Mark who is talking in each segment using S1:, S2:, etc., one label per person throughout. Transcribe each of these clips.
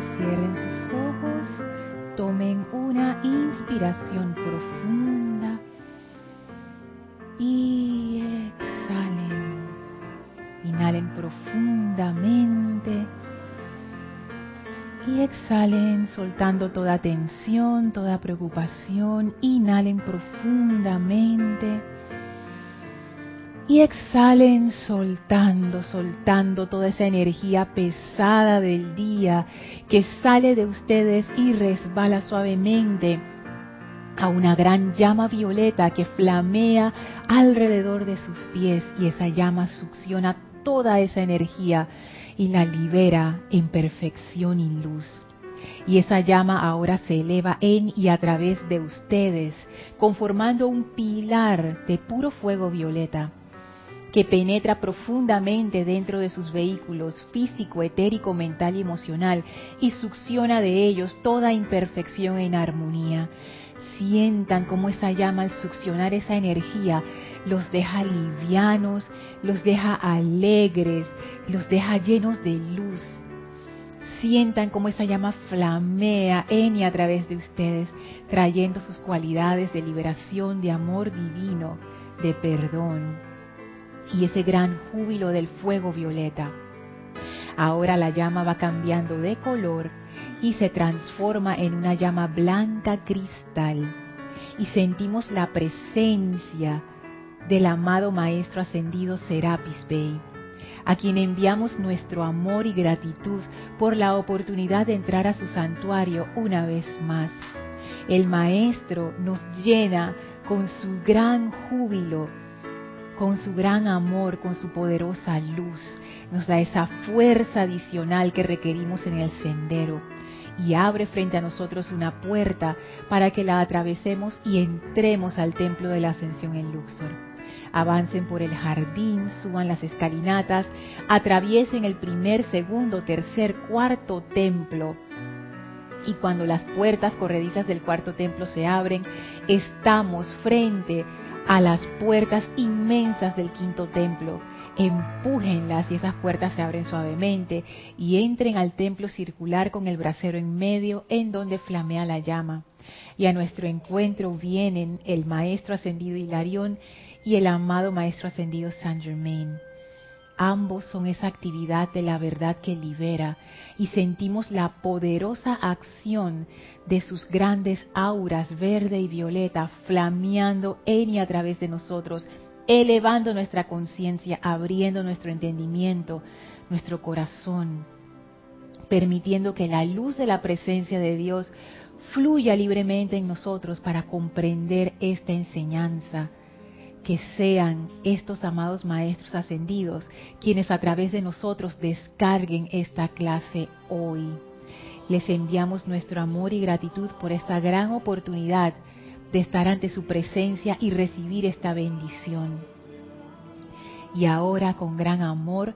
S1: cierren sus ojos, tomen una inspiración profunda y exhalen. Inhalen profundamente y exhalen soltando toda tensión, toda preocupación. Inhalen profundamente y exhalen soltando, soltando toda esa energía pesada del día que sale de ustedes y resbala suavemente a una gran llama violeta que flamea alrededor de sus pies y esa llama succiona toda esa energía y la libera en perfección y luz. Y esa llama ahora se eleva en y a través de ustedes, conformando un pilar de puro fuego violeta que penetra profundamente dentro de sus vehículos físico, etérico, mental y emocional y succiona de ellos toda imperfección en armonía. Sientan cómo esa llama al succionar esa energía los deja livianos, los deja alegres, los deja llenos de luz. Sientan cómo esa llama flamea en y a través de ustedes, trayendo sus cualidades de liberación, de amor divino, de perdón, y ese gran júbilo del fuego violeta. Ahora la llama va cambiando de color y se transforma en una llama blanca cristal y sentimos la presencia del amado Maestro Ascendido Serapis Bey, a quien enviamos nuestro amor y gratitud por la oportunidad de entrar a su santuario una vez más. El Maestro nos llena con su gran júbilo con su gran amor, con su poderosa luz, nos da esa fuerza adicional que requerimos en el sendero y abre frente a nosotros una puerta para que la atravesemos y entremos al templo de la ascensión en Luxor. Avancen por el jardín, suban las escalinatas, atraviesen el primer, segundo, tercer, cuarto templo. Y cuando las puertas corredizas del cuarto templo se abren, estamos frente a las puertas inmensas del quinto templo. Empújenlas y esas puertas se abren suavemente y entren al templo circular con el brasero en medio en donde flamea la llama. Y a nuestro encuentro vienen el maestro ascendido Hilarión y el amado maestro ascendido Saint Germain. Ambos son esa actividad de la verdad que libera y sentimos la poderosa acción de sus grandes auras verde y violeta flameando en y a través de nosotros, elevando nuestra conciencia, abriendo nuestro entendimiento, nuestro corazón, permitiendo que la luz de la presencia de Dios fluya libremente en nosotros para comprender esta enseñanza que sean estos amados maestros ascendidos quienes a través de nosotros descarguen esta clase hoy. Les enviamos nuestro amor y gratitud por esta gran oportunidad de estar ante su presencia y recibir esta bendición. Y ahora con gran amor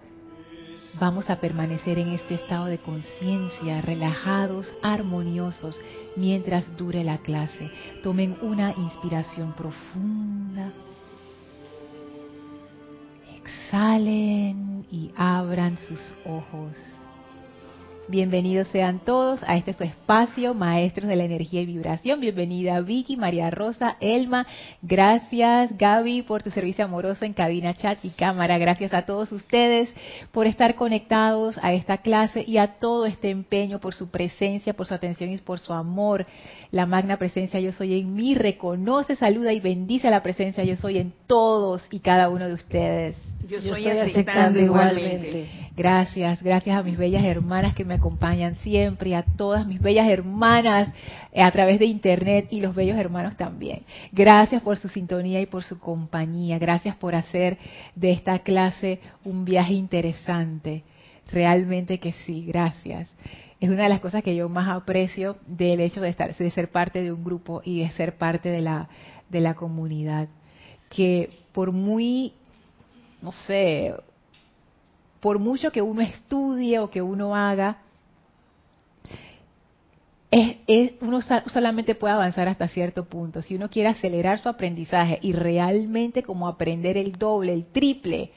S1: vamos a permanecer en este estado de conciencia, relajados, armoniosos, mientras dure la clase. Tomen una inspiración profunda Salen y abran sus ojos. Bienvenidos sean todos a este su espacio, Maestros de la Energía y Vibración. Bienvenida Vicky, María Rosa, Elma. Gracias Gaby por tu servicio amoroso en cabina, chat y cámara. Gracias a todos ustedes por estar conectados a esta clase y a todo este empeño por su presencia, por su atención y por su amor. La magna presencia yo soy en mí reconoce, saluda y bendice a la presencia yo soy en todos y cada uno de ustedes.
S2: Yo soy, aceptando, igualmente.
S1: Gracias, gracias a mis bellas hermanas que me acompañan siempre a todas mis bellas hermanas eh, a través de internet y los bellos hermanos también. Gracias por su sintonía y por su compañía. Gracias por hacer de esta clase un viaje interesante. Realmente que sí, gracias. Es una de las cosas que yo más aprecio del hecho de estar, de ser parte de un grupo y de ser parte de la, de la comunidad. Que por muy no sé, por mucho que uno estudie o que uno haga, es, uno solamente puede avanzar hasta cierto punto. Si uno quiere acelerar su aprendizaje y realmente como aprender el doble, el triple,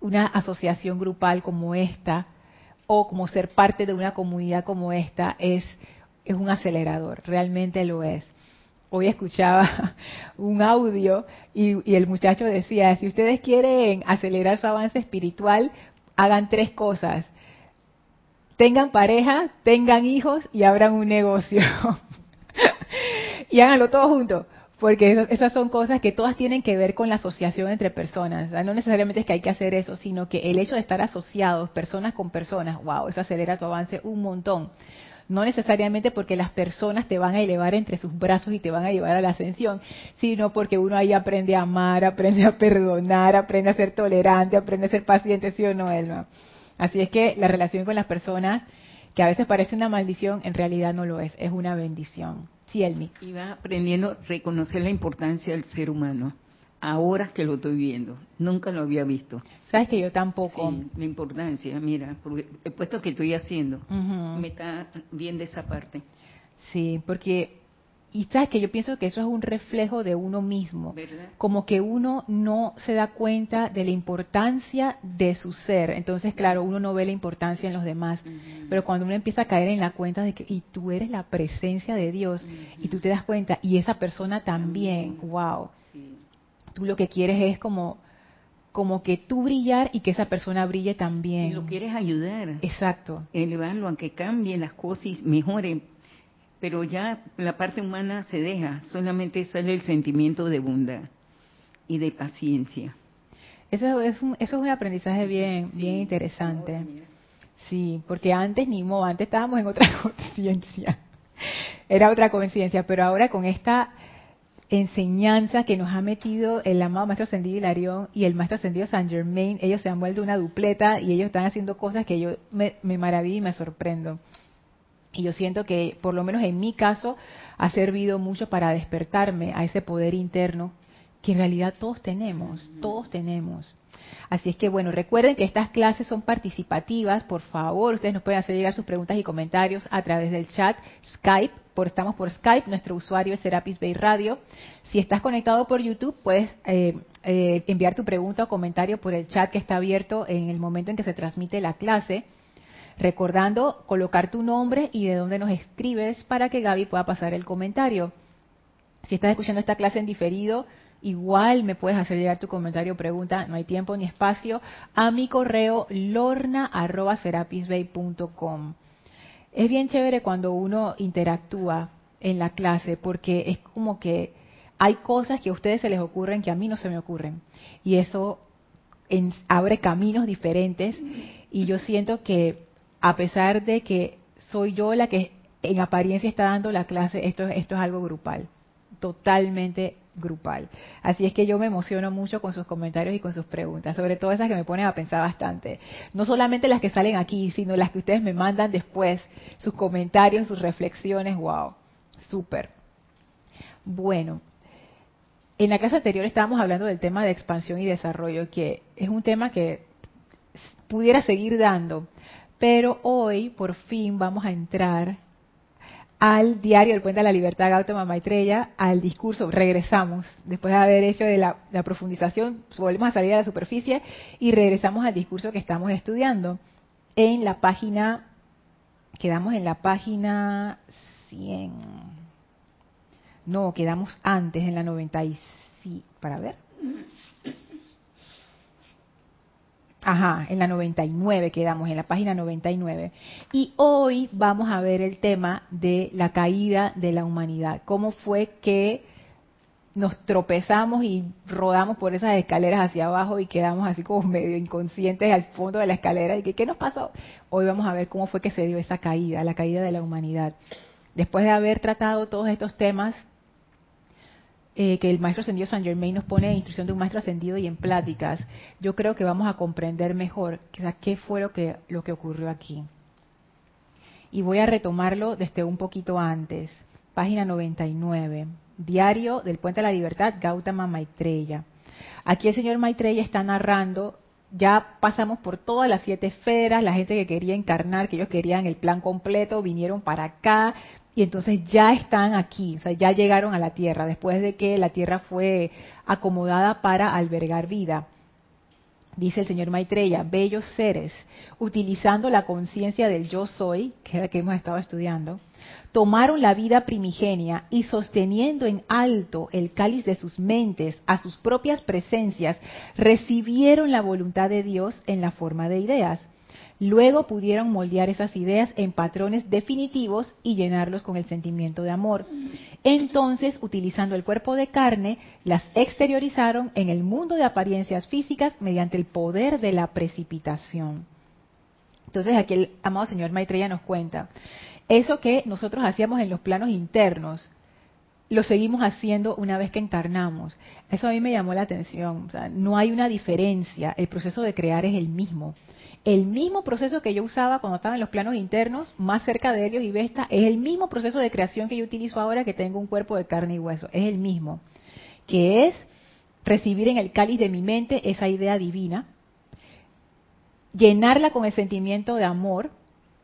S1: una asociación grupal como esta o como ser parte de una comunidad como esta es, un acelerador, realmente lo es. Hoy escuchaba un audio y el muchacho decía, si ustedes quieren acelerar su avance espiritual, hagan tres cosas. Tengan pareja, tengan hijos y abran un negocio. y háganlo todo juntos porque esas son cosas que todas tienen que ver con la asociación entre personas. no necesariamente es que hay que hacer eso, sino que el hecho de estar asociados, personas con personas, wow, eso acelera tu avance un montón. No necesariamente porque las personas te van a elevar entre sus brazos y te van a llevar a la ascensión, sino porque uno ahí aprende a amar, aprende a perdonar, aprende a ser tolerante, aprende a ser paciente, ¿sí o no, Elma? Así es que la relación con las personas, que a veces parece una maldición, en realidad no lo es, es una bendición. Sí, Elmi.
S3: Iba aprendiendo a reconocer la importancia del ser humano. Ahora que lo estoy viendo, nunca lo había visto.
S1: Sabes que yo tampoco.
S3: Sí, la importancia, mira, puesto que estoy haciendo, me está viendo esa parte.
S1: Sí, porque y sabes que yo pienso que eso es un reflejo de uno mismo, como que uno no se da cuenta de la importancia de su ser, entonces claro, uno no ve la importancia en los demás, pero cuando uno empieza a caer en la cuenta de que y tú eres la presencia de Dios y tú te das cuenta y esa persona también, wow, tú lo que quieres es como como que tú brillar y que esa persona brille también. Y
S3: lo quieres ayudar.
S1: Exacto.
S3: Elevarlo a que cambien las cosas y mejoren pero ya la parte humana se deja, solamente sale el sentimiento de bondad y de paciencia.
S1: Eso es un, eso es un aprendizaje bien, bien interesante. Sí, porque antes ni modo, antes estábamos en otra conciencia, era otra conciencia, pero ahora con esta enseñanza que nos ha metido el amado Maestro Ascendido Hilarión y el Maestro Ascendido San Germain, ellos se han vuelto una dupleta y ellos están haciendo cosas que yo me, me maravillo y me sorprendo. Y yo siento que, por lo menos en mi caso, ha servido mucho para despertarme a ese poder interno que en realidad todos tenemos, todos tenemos. Así es que bueno, recuerden que estas clases son participativas, por favor, ustedes nos pueden hacer llegar sus preguntas y comentarios a través del chat Skype, por, estamos por Skype, nuestro usuario es Serapis Bay Radio. Si estás conectado por YouTube, puedes eh, eh, enviar tu pregunta o comentario por el chat que está abierto en el momento en que se transmite la clase. Recordando colocar tu nombre y de dónde nos escribes para que Gaby pueda pasar el comentario. Si estás escuchando esta clase en diferido, igual me puedes hacer llegar tu comentario o pregunta, no hay tiempo ni espacio, a mi correo lorna.serapisbay.com. Es bien chévere cuando uno interactúa en la clase porque es como que hay cosas que a ustedes se les ocurren que a mí no se me ocurren. Y eso abre caminos diferentes y yo siento que a pesar de que soy yo la que en apariencia está dando la clase, esto, esto es algo grupal, totalmente grupal. Así es que yo me emociono mucho con sus comentarios y con sus preguntas, sobre todo esas que me ponen a pensar bastante. No solamente las que salen aquí, sino las que ustedes me mandan después, sus comentarios, sus reflexiones, wow, súper. Bueno, en la clase anterior estábamos hablando del tema de expansión y desarrollo, que es un tema que pudiera seguir dando, pero hoy, por fin, vamos a entrar al diario del Puente de la Libertad Gautama Maitreya, al discurso, regresamos, después de haber hecho de la, profundización, volvemos a salir a la superficie y regresamos al discurso que estamos estudiando. En la página, quedamos en la página 100, no, quedamos antes, en la 95, para ver, Ajá, en la 99 quedamos, en la página 99. Y hoy vamos a ver el tema de la caída de la humanidad. ¿Cómo fue que nos tropezamos y rodamos por esas escaleras hacia abajo y quedamos así como medio inconscientes al fondo de la escalera? ¿Y que, qué nos pasó? Hoy vamos a ver cómo fue que se dio esa caída, la caída de la humanidad. Después de haber tratado todos estos temas eh, que el maestro ascendido San Germain nos pone en instrucción de un maestro ascendido y en pláticas, yo creo que vamos a comprender mejor qué fue lo que, lo que ocurrió aquí. Y voy a retomarlo desde un poquito antes, página 99, diario del Puente de la Libertad, Gautama Maitreya. Aquí el señor Maitreya está narrando ya pasamos por todas las siete esferas, la gente que quería encarnar, que ellos querían el plan completo, vinieron para acá, y entonces ya están aquí, o sea, ya llegaron a la Tierra, después de que la Tierra fue acomodada para albergar vida. dice el señor Maitreya, bellos seres, utilizando la conciencia del yo soy, que es la que hemos estado estudiando, tomaron la vida primigenia y sosteniendo en alto el cáliz de sus mentes a sus propias presencias, recibieron la voluntad de Dios en la forma de ideas. Luego pudieron moldear esas ideas en patrones definitivos y llenarlos con el sentimiento de amor. Entonces, utilizando el cuerpo de carne, las exteriorizaron en el mundo de apariencias físicas mediante el poder de la precipitación. Entonces, aquí el amado señor Maitreya nos cuenta, eso que nosotros hacíamos en los planos internos, lo seguimos haciendo una vez que encarnamos. Eso a mí me llamó la atención. O sea, no hay una diferencia. El proceso de crear es el mismo. El mismo proceso que yo usaba cuando estaba en los planos internos, más cerca de ellos y Vesta, es el mismo proceso de creación que yo utilizo ahora que tengo un cuerpo de carne y hueso. Es el mismo. Que es recibir en el cáliz de mi mente esa idea divina, llenarla con el sentimiento de amor,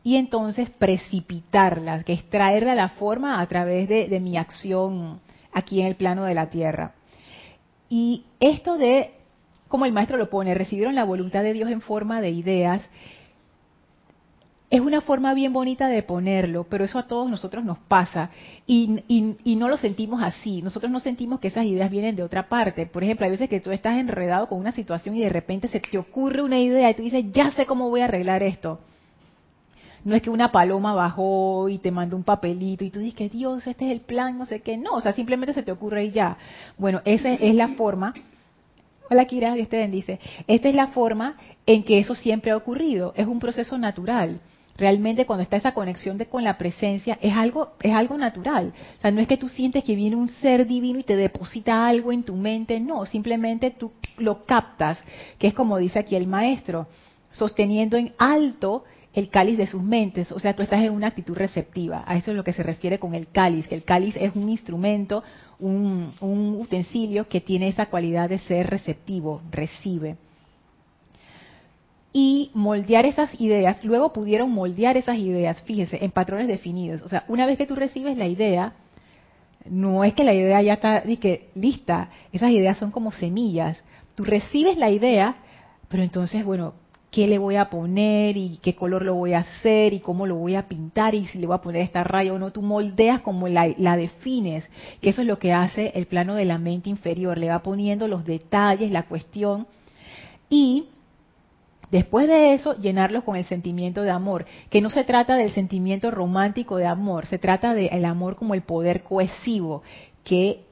S1: y entonces precipitarlas, que es traerla a la forma a través de, mi acción aquí en el plano de la tierra. Y esto de, como el maestro lo pone, recibieron la voluntad de Dios en forma de ideas, es una forma bien bonita de ponerlo, pero eso a todos nosotros nos pasa y, y, no lo sentimos así. Nosotros no sentimos que esas ideas vienen de otra parte. Por ejemplo, hay veces que tú estás enredado con una situación y de repente se te ocurre una idea y tú dices, ya sé cómo voy a arreglar esto. No es que una paloma bajó y te mandó un papelito y tú dices, Dios, este es el plan, no sé qué. No, o sea, simplemente se te ocurre y ya. Bueno, esa es la forma. Hola Kira, Dios te bendice. Esta es la forma en que eso siempre ha ocurrido. Es un proceso natural realmente cuando está esa conexión de, con la presencia es algo es algo natural o sea no es que tú sientes que viene un ser divino y te deposita algo en tu mente no simplemente tú lo captas que es como dice aquí el maestro sosteniendo en alto el cáliz de sus mentes, o sea, tú estás en una actitud receptiva. A eso es lo que se refiere con el cáliz, que el cáliz es un instrumento, un, utensilio que tiene esa cualidad de ser receptivo, recibe. Y moldear esas ideas, luego pudieron moldear esas ideas, fíjese, en patrones definidos. O sea, una vez que tú recibes la idea, no es que la idea ya está lista, esas ideas son como semillas. Tú recibes la idea, pero entonces, bueno, qué le voy a poner y qué color lo voy a hacer y cómo lo voy a pintar y si le voy a poner esta raya o no. Tú moldeas como la, defines, que eso es lo que hace el plano de la mente inferior. Le va poniendo los detalles, la cuestión y después de eso llenarlos con el sentimiento de amor, que no se trata del sentimiento romántico de amor, se trata del amor como el poder cohesivo que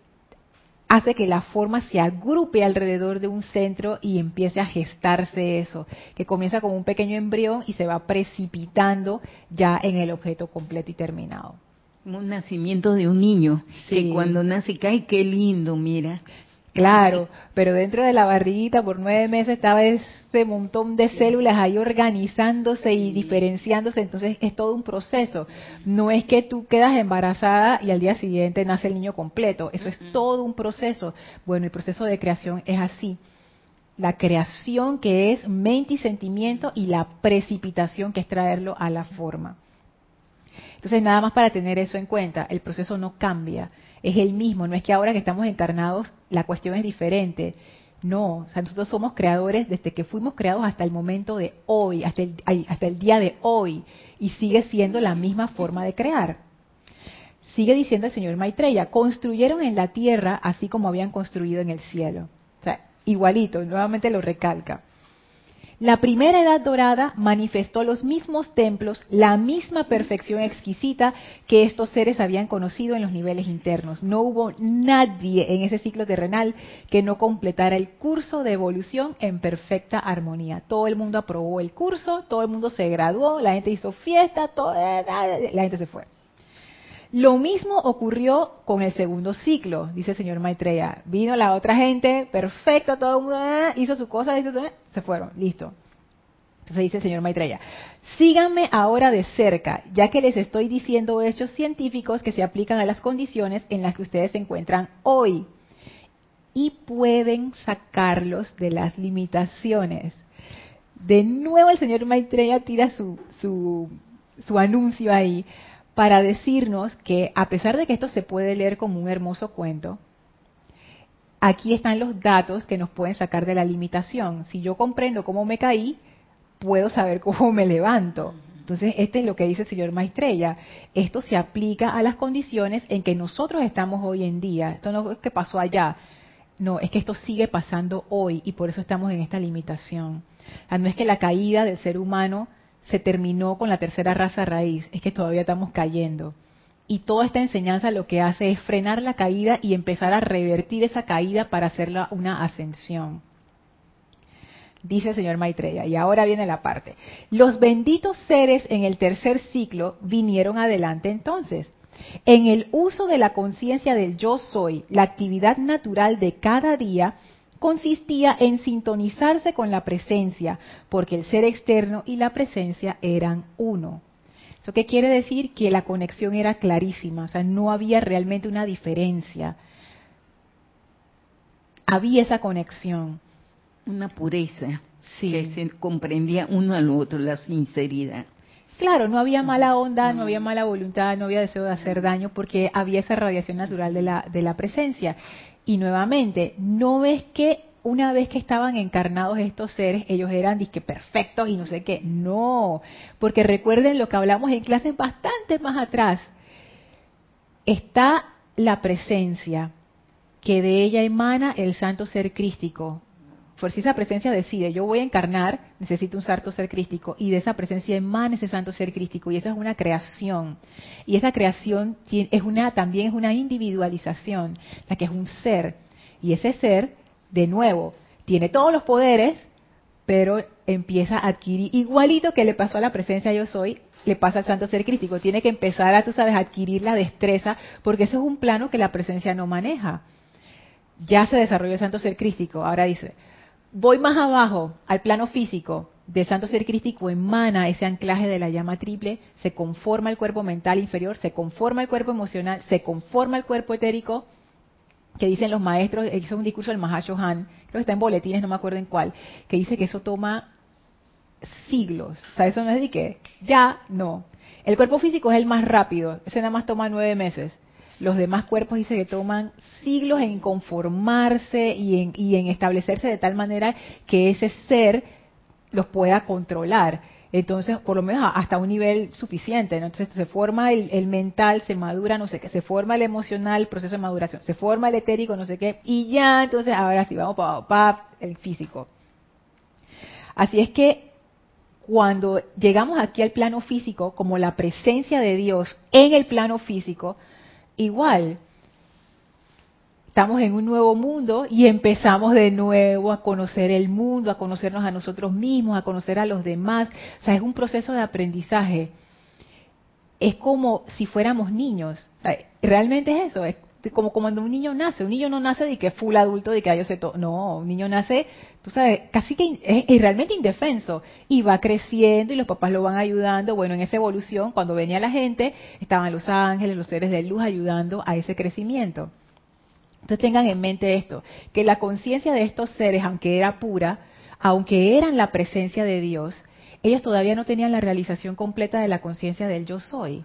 S1: hace que la forma se agrupe alrededor de un centro y empiece a gestarse eso, que comienza como un pequeño embrión y se va precipitando ya en el objeto completo y terminado.
S3: Un nacimiento de un niño, que cuando nace cae, qué lindo, mira.
S1: Claro, pero dentro de la barriguita por nueve meses estaba ese montón de células ahí organizándose y diferenciándose, entonces es todo un proceso. No es que tú quedas embarazada y al día siguiente nace el niño completo, eso es todo un proceso. Bueno, el proceso de creación es así. La creación que es mente y sentimiento y la precipitación que es traerlo a la forma. Entonces, nada más para tener eso en cuenta, el proceso no cambia es el mismo, no es que ahora que estamos encarnados la cuestión es diferente. No, o sea, nosotros somos creadores desde que fuimos creados hasta el momento de hoy, hasta el, hasta el día de hoy, y sigue siendo la misma forma de crear. Sigue diciendo el señor Maitreya, construyeron en la tierra así como habían construido en el cielo. O sea, igualito, nuevamente lo recalca. La primera edad dorada manifestó los mismos templos, la misma perfección exquisita que estos seres habían conocido en los niveles internos. No hubo nadie en ese ciclo terrenal que no completara el curso de evolución en perfecta armonía. Todo el mundo aprobó el curso, todo el mundo se graduó, la gente hizo fiesta, la gente se fue. Lo mismo ocurrió con el segundo ciclo, dice el señor Maitreya. Vino la otra gente, perfecto, todo el mundo ah, hizo su cosa, se fueron, listo. Entonces dice el señor Maitreya, síganme ahora de cerca, ya que les estoy diciendo hechos científicos que se aplican a las condiciones en las que ustedes se encuentran hoy y pueden sacarlos de las limitaciones. De nuevo el señor Maitreya tira su, su, su anuncio ahí para decirnos que a pesar de que esto se puede leer como un hermoso cuento, aquí están los datos que nos pueden sacar de la limitación. Si yo comprendo cómo me caí, puedo saber cómo me levanto. Entonces, este es lo que dice el señor Maestrella. Esto se aplica a las condiciones en que nosotros estamos hoy en día. Esto no es que pasó allá. No, es que esto sigue pasando hoy y por eso estamos en esta limitación. no es que la caída del ser humano se terminó con la tercera raza raíz, es que todavía estamos cayendo. Y toda esta enseñanza lo que hace es frenar la caída y empezar a revertir esa caída para hacerla una ascensión. Dice el señor Maitreya, y ahora viene la parte. Los benditos seres en el tercer ciclo vinieron adelante entonces. En el uso de la conciencia del yo soy, la actividad natural de cada día consistía en sintonizarse con la presencia, porque el ser externo y la presencia eran uno. ¿Eso qué quiere decir? Que la conexión era clarísima, o sea, no había realmente una diferencia. Había esa conexión.
S3: Una pureza sí. que se comprendía uno al otro, la sinceridad.
S1: Claro, no había mala onda, no había mala voluntad, no había deseo de hacer daño, porque había esa radiación natural de la, de la presencia. Y nuevamente, no ves que una vez que estaban encarnados estos seres, ellos eran disque perfectos y no sé qué. No, porque recuerden lo que hablamos en clases bastante más atrás. Está la presencia, que de ella emana el santo ser crístico. Por si esa presencia decide, yo voy a encarnar, necesito un santo ser crístico, y de esa presencia emana ese santo ser crístico, y esa es una creación. Y esa creación es una, también es una individualización, la que es un ser. Y ese ser de nuevo, tiene todos los poderes, pero empieza a adquirir, igualito que le pasó a la presencia yo soy, le pasa al santo ser crítico, tiene que empezar a, tú sabes, adquirir la destreza, porque eso es un plano que la presencia no maneja. Ya se desarrolló el santo ser crístico, ahora dice, voy más abajo, al plano físico, del santo ser crístico emana ese anclaje de la llama triple, se conforma el cuerpo mental inferior, se conforma el cuerpo emocional, se conforma el cuerpo etérico, que dicen los maestros, es un discurso del Mahashohan, creo que está en boletines, no me acuerdo en cuál, que dice que eso toma siglos. O sea, eso no es de que ya no. El cuerpo físico es el más rápido, ese nada más toma nueve meses. Los demás cuerpos dice que toman siglos en conformarse y en, y en establecerse de tal manera que ese ser los pueda controlar. Entonces, por lo menos hasta un nivel suficiente, Entonces se forma el, mental, se madura, no sé qué, se forma el emocional, el proceso de maduración, se forma el etérico, no sé qué, y ya, entonces ahora sí, vamos para el físico. Así es que cuando llegamos aquí al plano físico, como la presencia de Dios en el plano físico, igual, estamos en un nuevo mundo y empezamos de nuevo a conocer el mundo, a conocernos a nosotros mismos, a conocer a los demás. O sea, es un proceso de aprendizaje. Es como si fuéramos niños. realmente es eso. Es como cuando un niño nace. Un niño no nace de que full adulto, de que yo sé todo. No, un niño nace, tú sabes, casi que es, realmente indefenso. Y va creciendo y los papás lo van ayudando. Bueno, en esa evolución, cuando venía la gente, estaban los ángeles, los seres de luz ayudando a ese crecimiento. Entonces tengan en mente esto, que la conciencia de estos seres, aunque era pura, aunque eran la presencia de Dios, ellos todavía no tenían la realización completa de la conciencia del yo soy.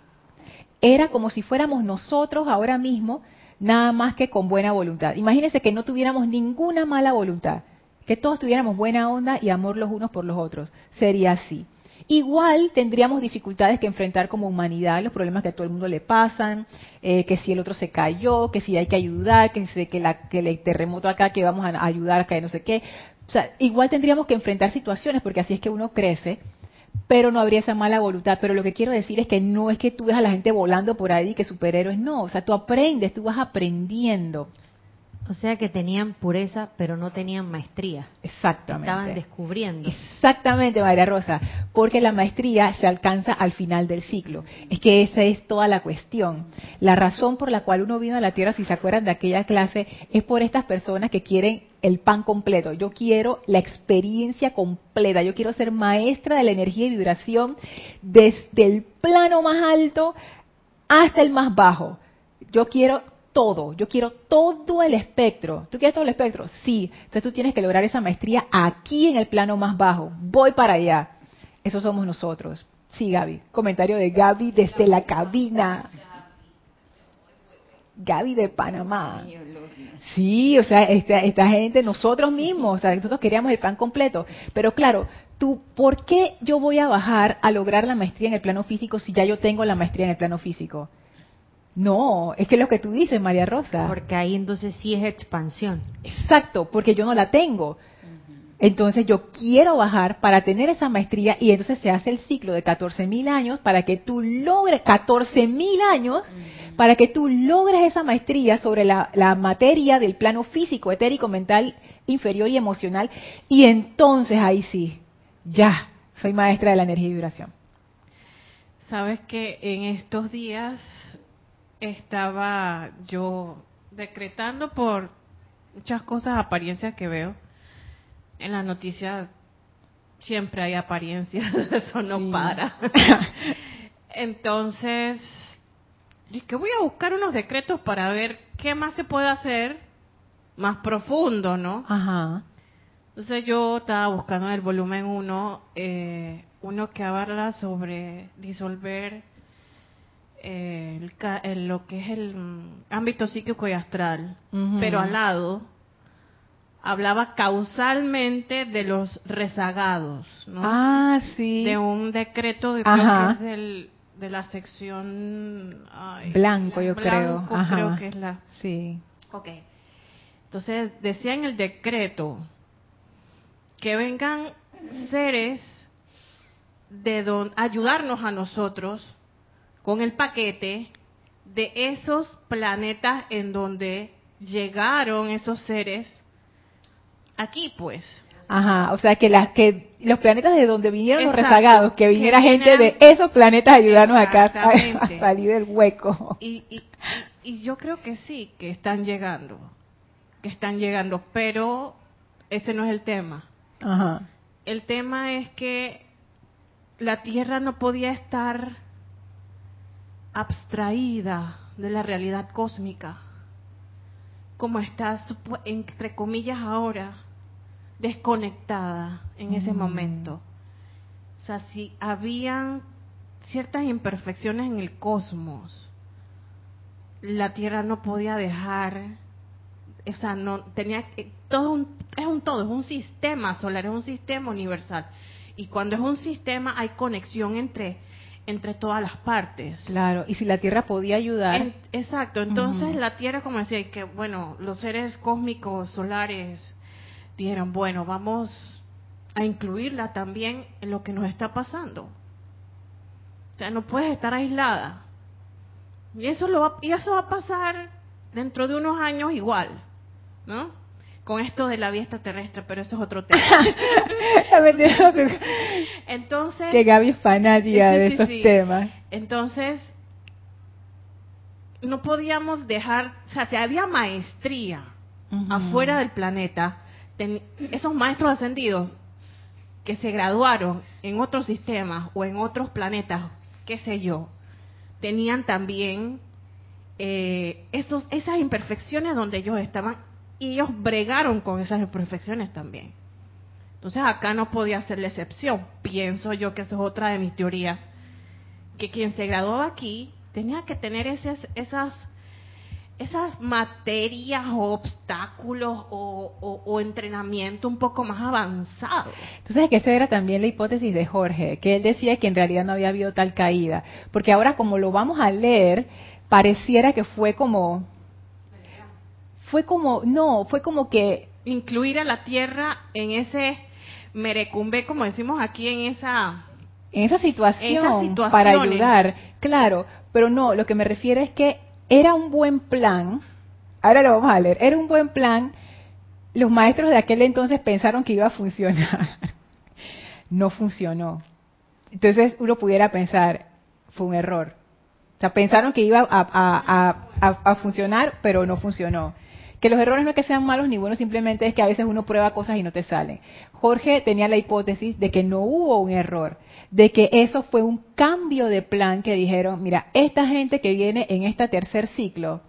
S1: Era como si fuéramos nosotros ahora mismo, nada más que con buena voluntad. Imagínense que no tuviéramos ninguna mala voluntad, que todos tuviéramos buena onda y amor los unos por los otros. Sería así. Igual tendríamos dificultades que enfrentar como humanidad, los problemas que a todo el mundo le pasan, eh, que si el otro se cayó, que si hay que ayudar, que, si, que, la, que el terremoto acá, que vamos a ayudar acá, no sé qué. O sea, igual tendríamos que enfrentar situaciones, porque así es que uno crece, pero no habría esa mala voluntad. Pero lo que quiero decir es que no es que tú ves a la gente volando por ahí, que superhéroes, no. O sea, tú aprendes, tú vas aprendiendo.
S2: O sea que tenían pureza, pero no tenían maestría.
S1: Exactamente.
S2: Estaban descubriendo.
S1: Exactamente, María Rosa, porque la maestría se alcanza al final del ciclo. Es que esa es toda la cuestión. La razón por la cual uno vino a la Tierra, si se acuerdan de aquella clase, es por estas personas que quieren el pan completo. Yo quiero la experiencia completa. Yo quiero ser maestra de la energía y vibración desde el plano más alto hasta el más bajo. Yo quiero todo, yo quiero todo el espectro. ¿Tú quieres todo el espectro? Sí. Entonces tú tienes que lograr esa maestría aquí en el plano más bajo. Voy para allá. Eso somos nosotros. Sí, Gaby. Comentario de Gaby desde la cabina. Gaby de Panamá. Sí, o sea, esta, esta gente, nosotros mismos, nosotros queríamos el plan completo. Pero claro, tú, ¿por qué yo voy a bajar a lograr la maestría en el plano físico si ya yo tengo la maestría en el plano físico? No, es que lo que tú dices, María Rosa.
S2: Porque ahí entonces sí es expansión.
S1: Exacto, porque yo no la tengo. Entonces yo quiero bajar para tener esa maestría y entonces se hace el ciclo de 14 mil años para que tú logres, 14 mil años, para que tú logres esa maestría sobre la, la, materia del plano físico, etérico, mental, inferior y emocional. Y entonces ahí sí, ya, soy maestra de la energía y vibración.
S4: Sabes que en estos días estaba yo decretando por muchas cosas, apariencias que veo en las noticias siempre hay apariencias, eso no para. Entonces, que voy a buscar unos decretos para ver qué más se puede hacer más profundo, ¿no?
S1: Ajá.
S4: Entonces yo estaba buscando en el volumen 1 eh, uno que habla sobre disolver eh, el, lo que es el mm, ámbito psíquico y astral, pero al lado hablaba causalmente de los rezagados, ¿no?
S1: Ah, sí.
S4: De un decreto de, creo que es de la sección
S1: blanco, yo
S4: creo.
S1: Ajá.
S4: Creo que es la.
S1: Sí.
S4: Ok. Entonces decía en el decreto que vengan seres de don, ayudarnos a nosotros con el paquete de esos planetas en donde llegaron esos seres aquí, pues.
S1: Ajá, o sea que las que los planetas de donde vinieron los rezagados, que viniera gente de esos planetas a ayudarnos acá a, salir del hueco.
S4: Y, y, y, yo creo que sí, que están llegando, que están llegando, pero ese no es el tema.
S1: Ajá.
S4: El tema es que la Tierra no podía estar abstraída de la realidad cósmica, como está entre comillas ahora desconectada en ese momento. O sea, si habían ciertas imperfecciones en el cosmos, la Tierra no podía dejar, o sea, no tenía todo un, es un todo, es un sistema solar, es un sistema universal. Y cuando es un sistema hay conexión entre entre todas las partes.
S1: Claro, y si la Tierra podía ayudar.
S4: exacto, entonces la Tierra, como decía, que bueno, los seres cósmicos solares dijeron, bueno, vamos a incluirla también en lo que nos está pasando. O sea, no puedes estar aislada. Y eso, lo va, y eso va a pasar dentro de unos años igual, ¿no? Con esto de la vía extraterrestre, pero eso es otro tema. Entonces...
S1: Que Gaby es fanática de esos temas.
S4: Entonces, no podíamos dejar, o sea, si había maestría afuera del planeta, esos maestros ascendidos que se graduaron en otros sistemas o en otros planetas, qué sé yo, tenían también eh, esos, esas imperfecciones donde ellos estaban y ellos bregaron con esas imperfecciones también. Entonces acá no podía ser la excepción. Pienso yo que esa es otra de mis teorías. Que quien se graduaba aquí tenía que tener esas, esas esas materias o obstáculos o, entrenamiento un poco más avanzado.
S1: Entonces, que esa era también la hipótesis de Jorge, que él decía que en realidad no había habido tal caída, porque ahora como lo vamos a leer, pareciera que fue como, fue como, no, fue como que...
S4: Incluir a la tierra en ese merecumbe, como decimos aquí, en esa...
S1: En esa situación, para ayudar, claro, pero no, lo que me refiero es que era un buen plan, ahora lo vamos a leer, era un buen plan, los maestros de aquel entonces pensaron que iba a funcionar, no funcionó. Entonces uno pudiera pensar, fue un error. O sea, pensaron que iba a, funcionar, pero no funcionó. Que los errores no es que sean malos ni buenos, simplemente es que a veces uno prueba cosas y no te salen. Jorge tenía la hipótesis de que no hubo un error, de que eso fue un cambio de plan que dijeron, mira, esta gente que viene en este tercer ciclo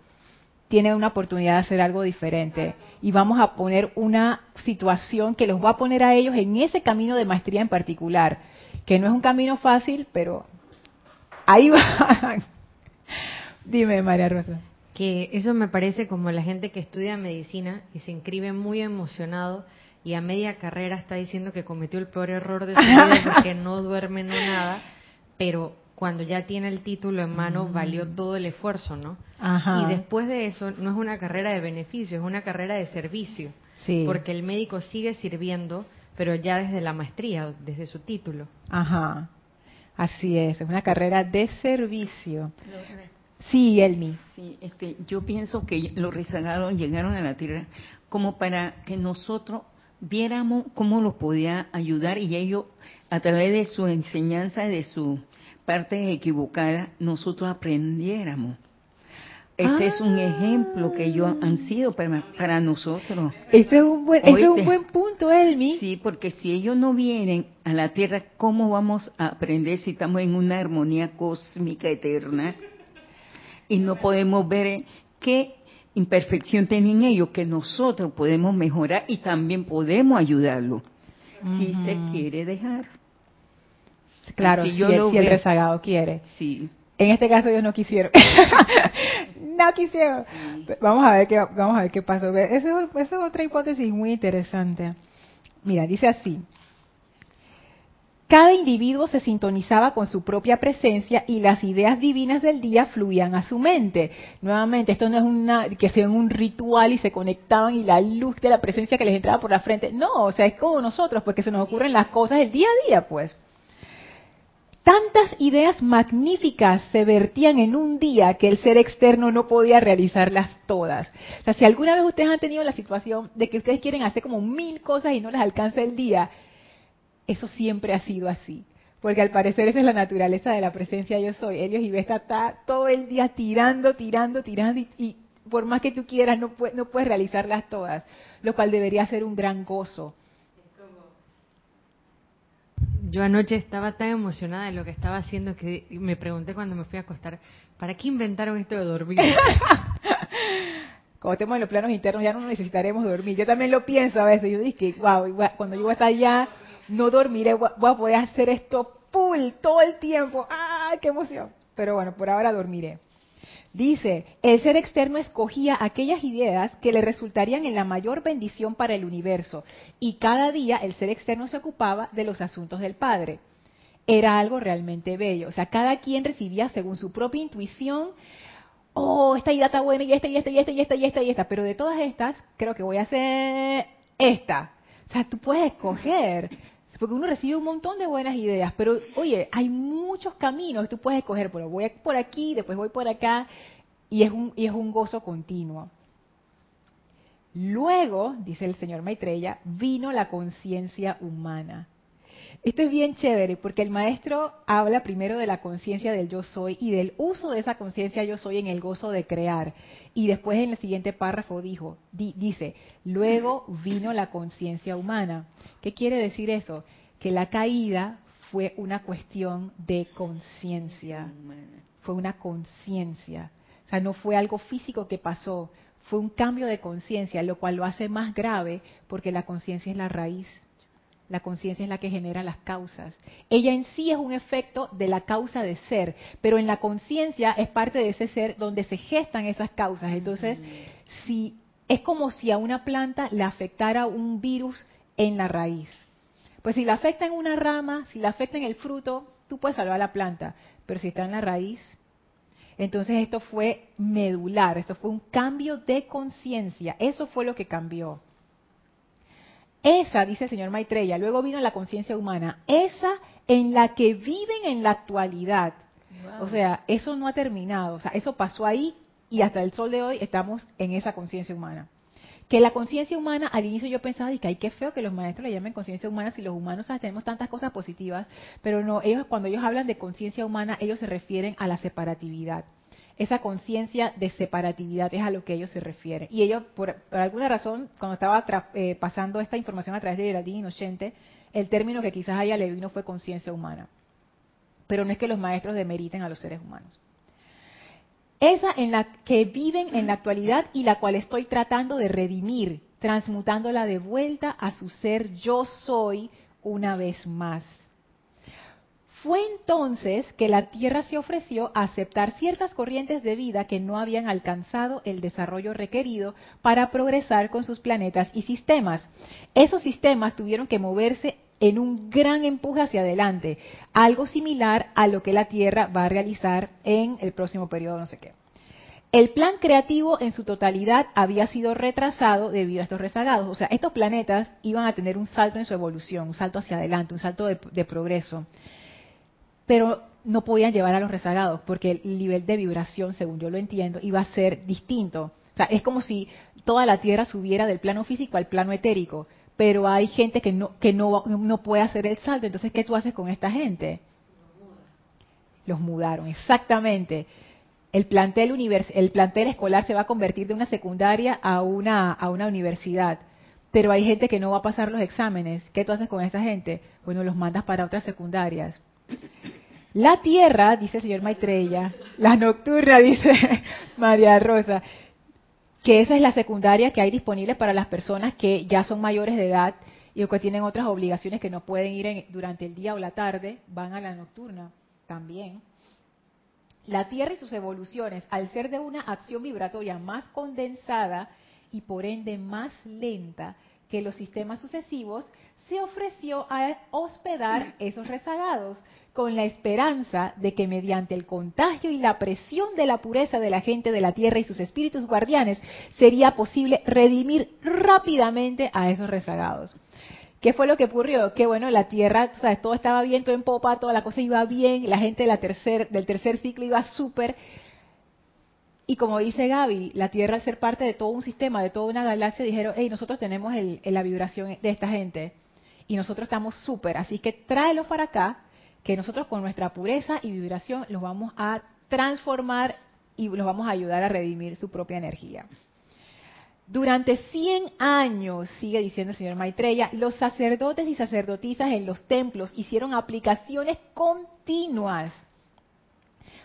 S1: tiene una oportunidad de hacer algo diferente y vamos a poner una situación que los va a poner a ellos en ese camino de maestría en particular, que no es un camino fácil, pero ahí va. Dime, María Rosa
S2: que eso me parece como la gente que estudia medicina y se inscribe muy emocionado y a media carrera está diciendo que cometió el peor error de su vida porque no duerme no nada, pero cuando ya tiene el título en mano
S1: Mm.
S2: valió todo el esfuerzo, ¿no?
S1: Ajá.
S2: Y después de eso no es una carrera de beneficio, es una carrera de servicio,
S1: Sí.
S2: porque el médico sigue sirviendo, pero ya desde la maestría, desde su título.
S1: Ajá. Así es, es una carrera de servicio. Sí, Elmi.
S3: Sí, este, yo pienso que los rezagados llegaron a la tierra como para que nosotros viéramos cómo los podía ayudar y ellos, a través de su enseñanza y de su parte equivocada, nosotros aprendiéramos. Ese es un
S1: Ah.
S3: ejemplo que ellos han sido para, para nosotros.
S1: Ese es un buen, ese es un buen punto, Elmi.
S3: Sí, porque si ellos no vienen a la tierra, ¿cómo vamos a aprender si estamos en una armonía cósmica eterna? Y no podemos ver eh, qué imperfección tienen ellos, que nosotros podemos mejorar y también podemos ayudarlos, si se quiere dejar.
S1: Claro, si,
S3: yo
S1: el,
S3: lo
S1: si el rezagado quiere.
S3: Sí.
S1: En este caso ellos no quisieron. no quisieron. Vamos a ver qué vamos a ver qué pasó. Esa es otra hipótesis muy interesante. Mira, dice así. Cada individuo se sintonizaba con su propia presencia y las ideas divinas del día fluían a su mente. Nuevamente, esto no es una que sea un ritual y se conectaban y la luz de la presencia que les entraba por la frente. No, o sea, es como nosotros, pues que se nos ocurren las cosas el día a día, pues. Tantas ideas magníficas se vertían en un día que el ser externo no podía realizarlas todas. O sea, si alguna vez ustedes han tenido la situación de que ustedes quieren hacer como mil cosas y no les alcanza el día, eso siempre ha sido así. Porque al parecer esa es la naturaleza de la presencia yo soy. Helios y Vesta está todo el día tirando, tirando, tirando y, y por más que tú quieras no, puedes, no puedes realizarlas todas, lo cual debería ser un gran gozo.
S2: Yo anoche estaba tan emocionada de lo que estaba haciendo que me pregunté cuando me fui a acostar, ¿para qué inventaron esto de dormir?
S1: Cuando estemos en los planos internos ya no necesitaremos dormir. Yo también lo pienso a veces. Yo dije, wow, cuando yo voy a estar allá, no dormiré, voy a poder hacer esto full todo el tiempo. ¡Ah, qué emoción! Pero bueno, por ahora dormiré. Dice, el ser externo escogía aquellas ideas que le resultarían en la mayor bendición para el universo y cada día el ser externo se ocupaba de los asuntos del Padre. Era algo realmente bello. O sea, cada quien recibía según su propia intuición, oh, esta idea está buena y esta y esta y esta y esta y esta y esta, pero de todas estas creo que voy a hacer esta. O sea, tú puedes escoger porque uno recibe un montón de buenas ideas, pero oye, hay muchos caminos, tú puedes escoger, pero voy por aquí, después voy por acá, y es un, y es un gozo continuo. Luego, dice el señor Maitreya, vino la conciencia humana. Esto es bien chévere porque el maestro habla primero de la conciencia del yo soy y del uso de esa conciencia yo soy en el gozo de crear. Y después en el siguiente párrafo dijo, di, dice, luego vino la conciencia humana. ¿Qué quiere decir eso? Que la caída fue una cuestión de conciencia, fue una conciencia. O sea, no fue algo físico que pasó, fue un cambio de conciencia, lo cual lo hace más grave porque la conciencia es la raíz. La conciencia es la que genera las causas. Ella en sí es un efecto de la causa de ser, pero en la conciencia es parte de ese ser donde se gestan esas causas. Entonces, si es como si a una planta le afectara un virus en la raíz. Pues si la afecta en una rama, si la afecta en el fruto, tú puedes salvar la planta, pero si está en la raíz, entonces esto fue medular, esto fue un cambio de conciencia, eso fue lo que cambió. Esa, dice el señor Maitreya, luego vino la conciencia humana, esa en la que viven en la actualidad. Wow. O sea, eso no ha terminado, o sea, eso pasó ahí y hasta el sol de hoy estamos en esa conciencia humana. Que la conciencia humana, al inicio yo pensaba, y que ay, qué feo que los maestros le llamen conciencia humana si los humanos ¿sabes? tenemos tantas cosas positivas, pero no, ellos cuando ellos hablan de conciencia humana, ellos se refieren a la separatividad. Esa conciencia de separatividad es a lo que ellos se refieren. Y ellos, por, alguna razón, cuando estaba eh, pasando esta información a través de Geraldine Inocente, el término que quizás a ella le vino fue conciencia humana. Pero no es que los maestros demeriten a los seres humanos. Esa en la que viven en la actualidad y la cual estoy tratando de redimir, transmutándola de vuelta a su ser yo soy una vez más. Fue entonces que la Tierra se ofreció a aceptar ciertas corrientes de vida que no habían alcanzado el desarrollo requerido para progresar con sus planetas y sistemas. Esos sistemas tuvieron que moverse en un gran empuje hacia adelante, algo similar a lo que la Tierra va a realizar en el próximo periodo, no sé qué. El plan creativo en su totalidad había sido retrasado debido a estos rezagados. O sea, estos planetas iban a tener un salto en su evolución, un salto hacia adelante, un salto de, de progreso pero no podían llevar a los rezagados porque el nivel de vibración, según yo lo entiendo, iba a ser distinto. O sea, es como si toda la Tierra subiera del plano físico al plano etérico, pero hay gente que no que no, no puede hacer el salto. Entonces, ¿qué tú haces con esta gente? Los mudaron, exactamente. El plantel, univers, el plantel escolar se va a convertir de una secundaria a una, a una universidad. Pero hay gente que no va a pasar los exámenes. ¿Qué tú haces con esta gente? Bueno, los mandas para otras secundarias. La tierra, dice el señor Maitreya, la nocturna, dice María Rosa, que esa es la secundaria que hay disponible para las personas que ya son mayores de edad y que tienen otras obligaciones que no pueden ir durante el día o la tarde, van a la nocturna también. La Tierra y sus evoluciones, al ser de una acción vibratoria más condensada y por ende más lenta que los sistemas sucesivos, se ofreció a hospedar esos rezagados con la esperanza de que mediante el contagio y la presión de la pureza de la gente de la tierra y sus espíritus guardianes sería posible redimir rápidamente a esos rezagados. ¿Qué fue lo que ocurrió? Que bueno, la tierra, todo estaba bien, todo en popa, toda la cosa iba bien, la gente del tercer ciclo iba súper. Y como dice Gaby, la Tierra al ser parte de todo un sistema, de toda una galaxia, dijeron, hey, nosotros tenemos la vibración de esta gente y nosotros estamos súper, así que tráelos para acá que nosotros con nuestra pureza y vibración los vamos a transformar y los vamos a ayudar a redimir su propia energía. Durante 100 años, sigue diciendo el señor Maitreya, los sacerdotes y sacerdotisas en los templos hicieron aplicaciones continuas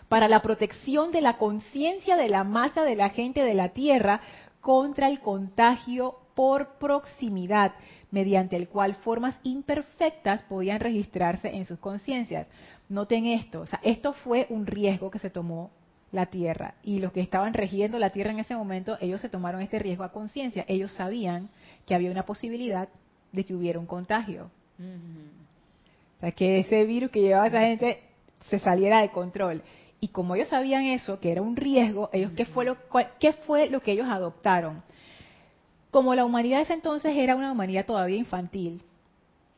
S1: para la protección de la conciencia de la masa de la gente de la tierra contra el contagio por proximidad, mediante el cual formas imperfectas podían registrarse en sus conciencias. Noten esto, o sea, esto fue un riesgo que se tomó la Tierra y los que estaban regiendo la Tierra en ese momento, ellos se tomaron este riesgo a conciencia, ellos sabían que había una posibilidad de que hubiera un contagio. O sea, que ese virus que llevaba a esa gente se saliera de control. Y como ellos sabían eso, que era un riesgo, ellos ¿qué fue lo, qué fue lo que ellos adoptaron? Como la humanidad de ese entonces era una humanidad todavía infantil,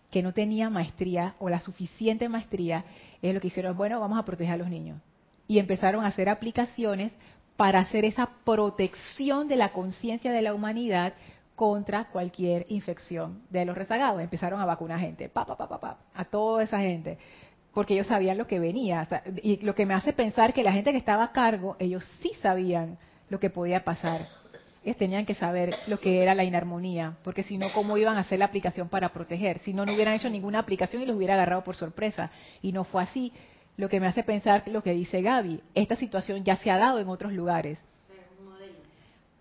S1: que no tenía maestría o la suficiente maestría, es lo que hicieron, bueno, vamos a proteger a los niños. Y empezaron a hacer aplicaciones para hacer esa protección de la conciencia de la humanidad contra cualquier infección de los rezagados. Empezaron a vacunar gente, pa, pa, pa, pa, a toda esa gente, porque ellos sabían lo que venía. Y lo que me hace pensar que la gente que estaba a cargo, ellos sí sabían lo que podía pasar tenían que saber lo que era la inarmonía, porque si no, ¿cómo iban a hacer la aplicación para proteger? Si no, no hubieran hecho ninguna aplicación y los hubiera agarrado por sorpresa. Y no fue así. Lo que me hace pensar lo que dice Gaby, esta situación ya se ha dado en otros lugares.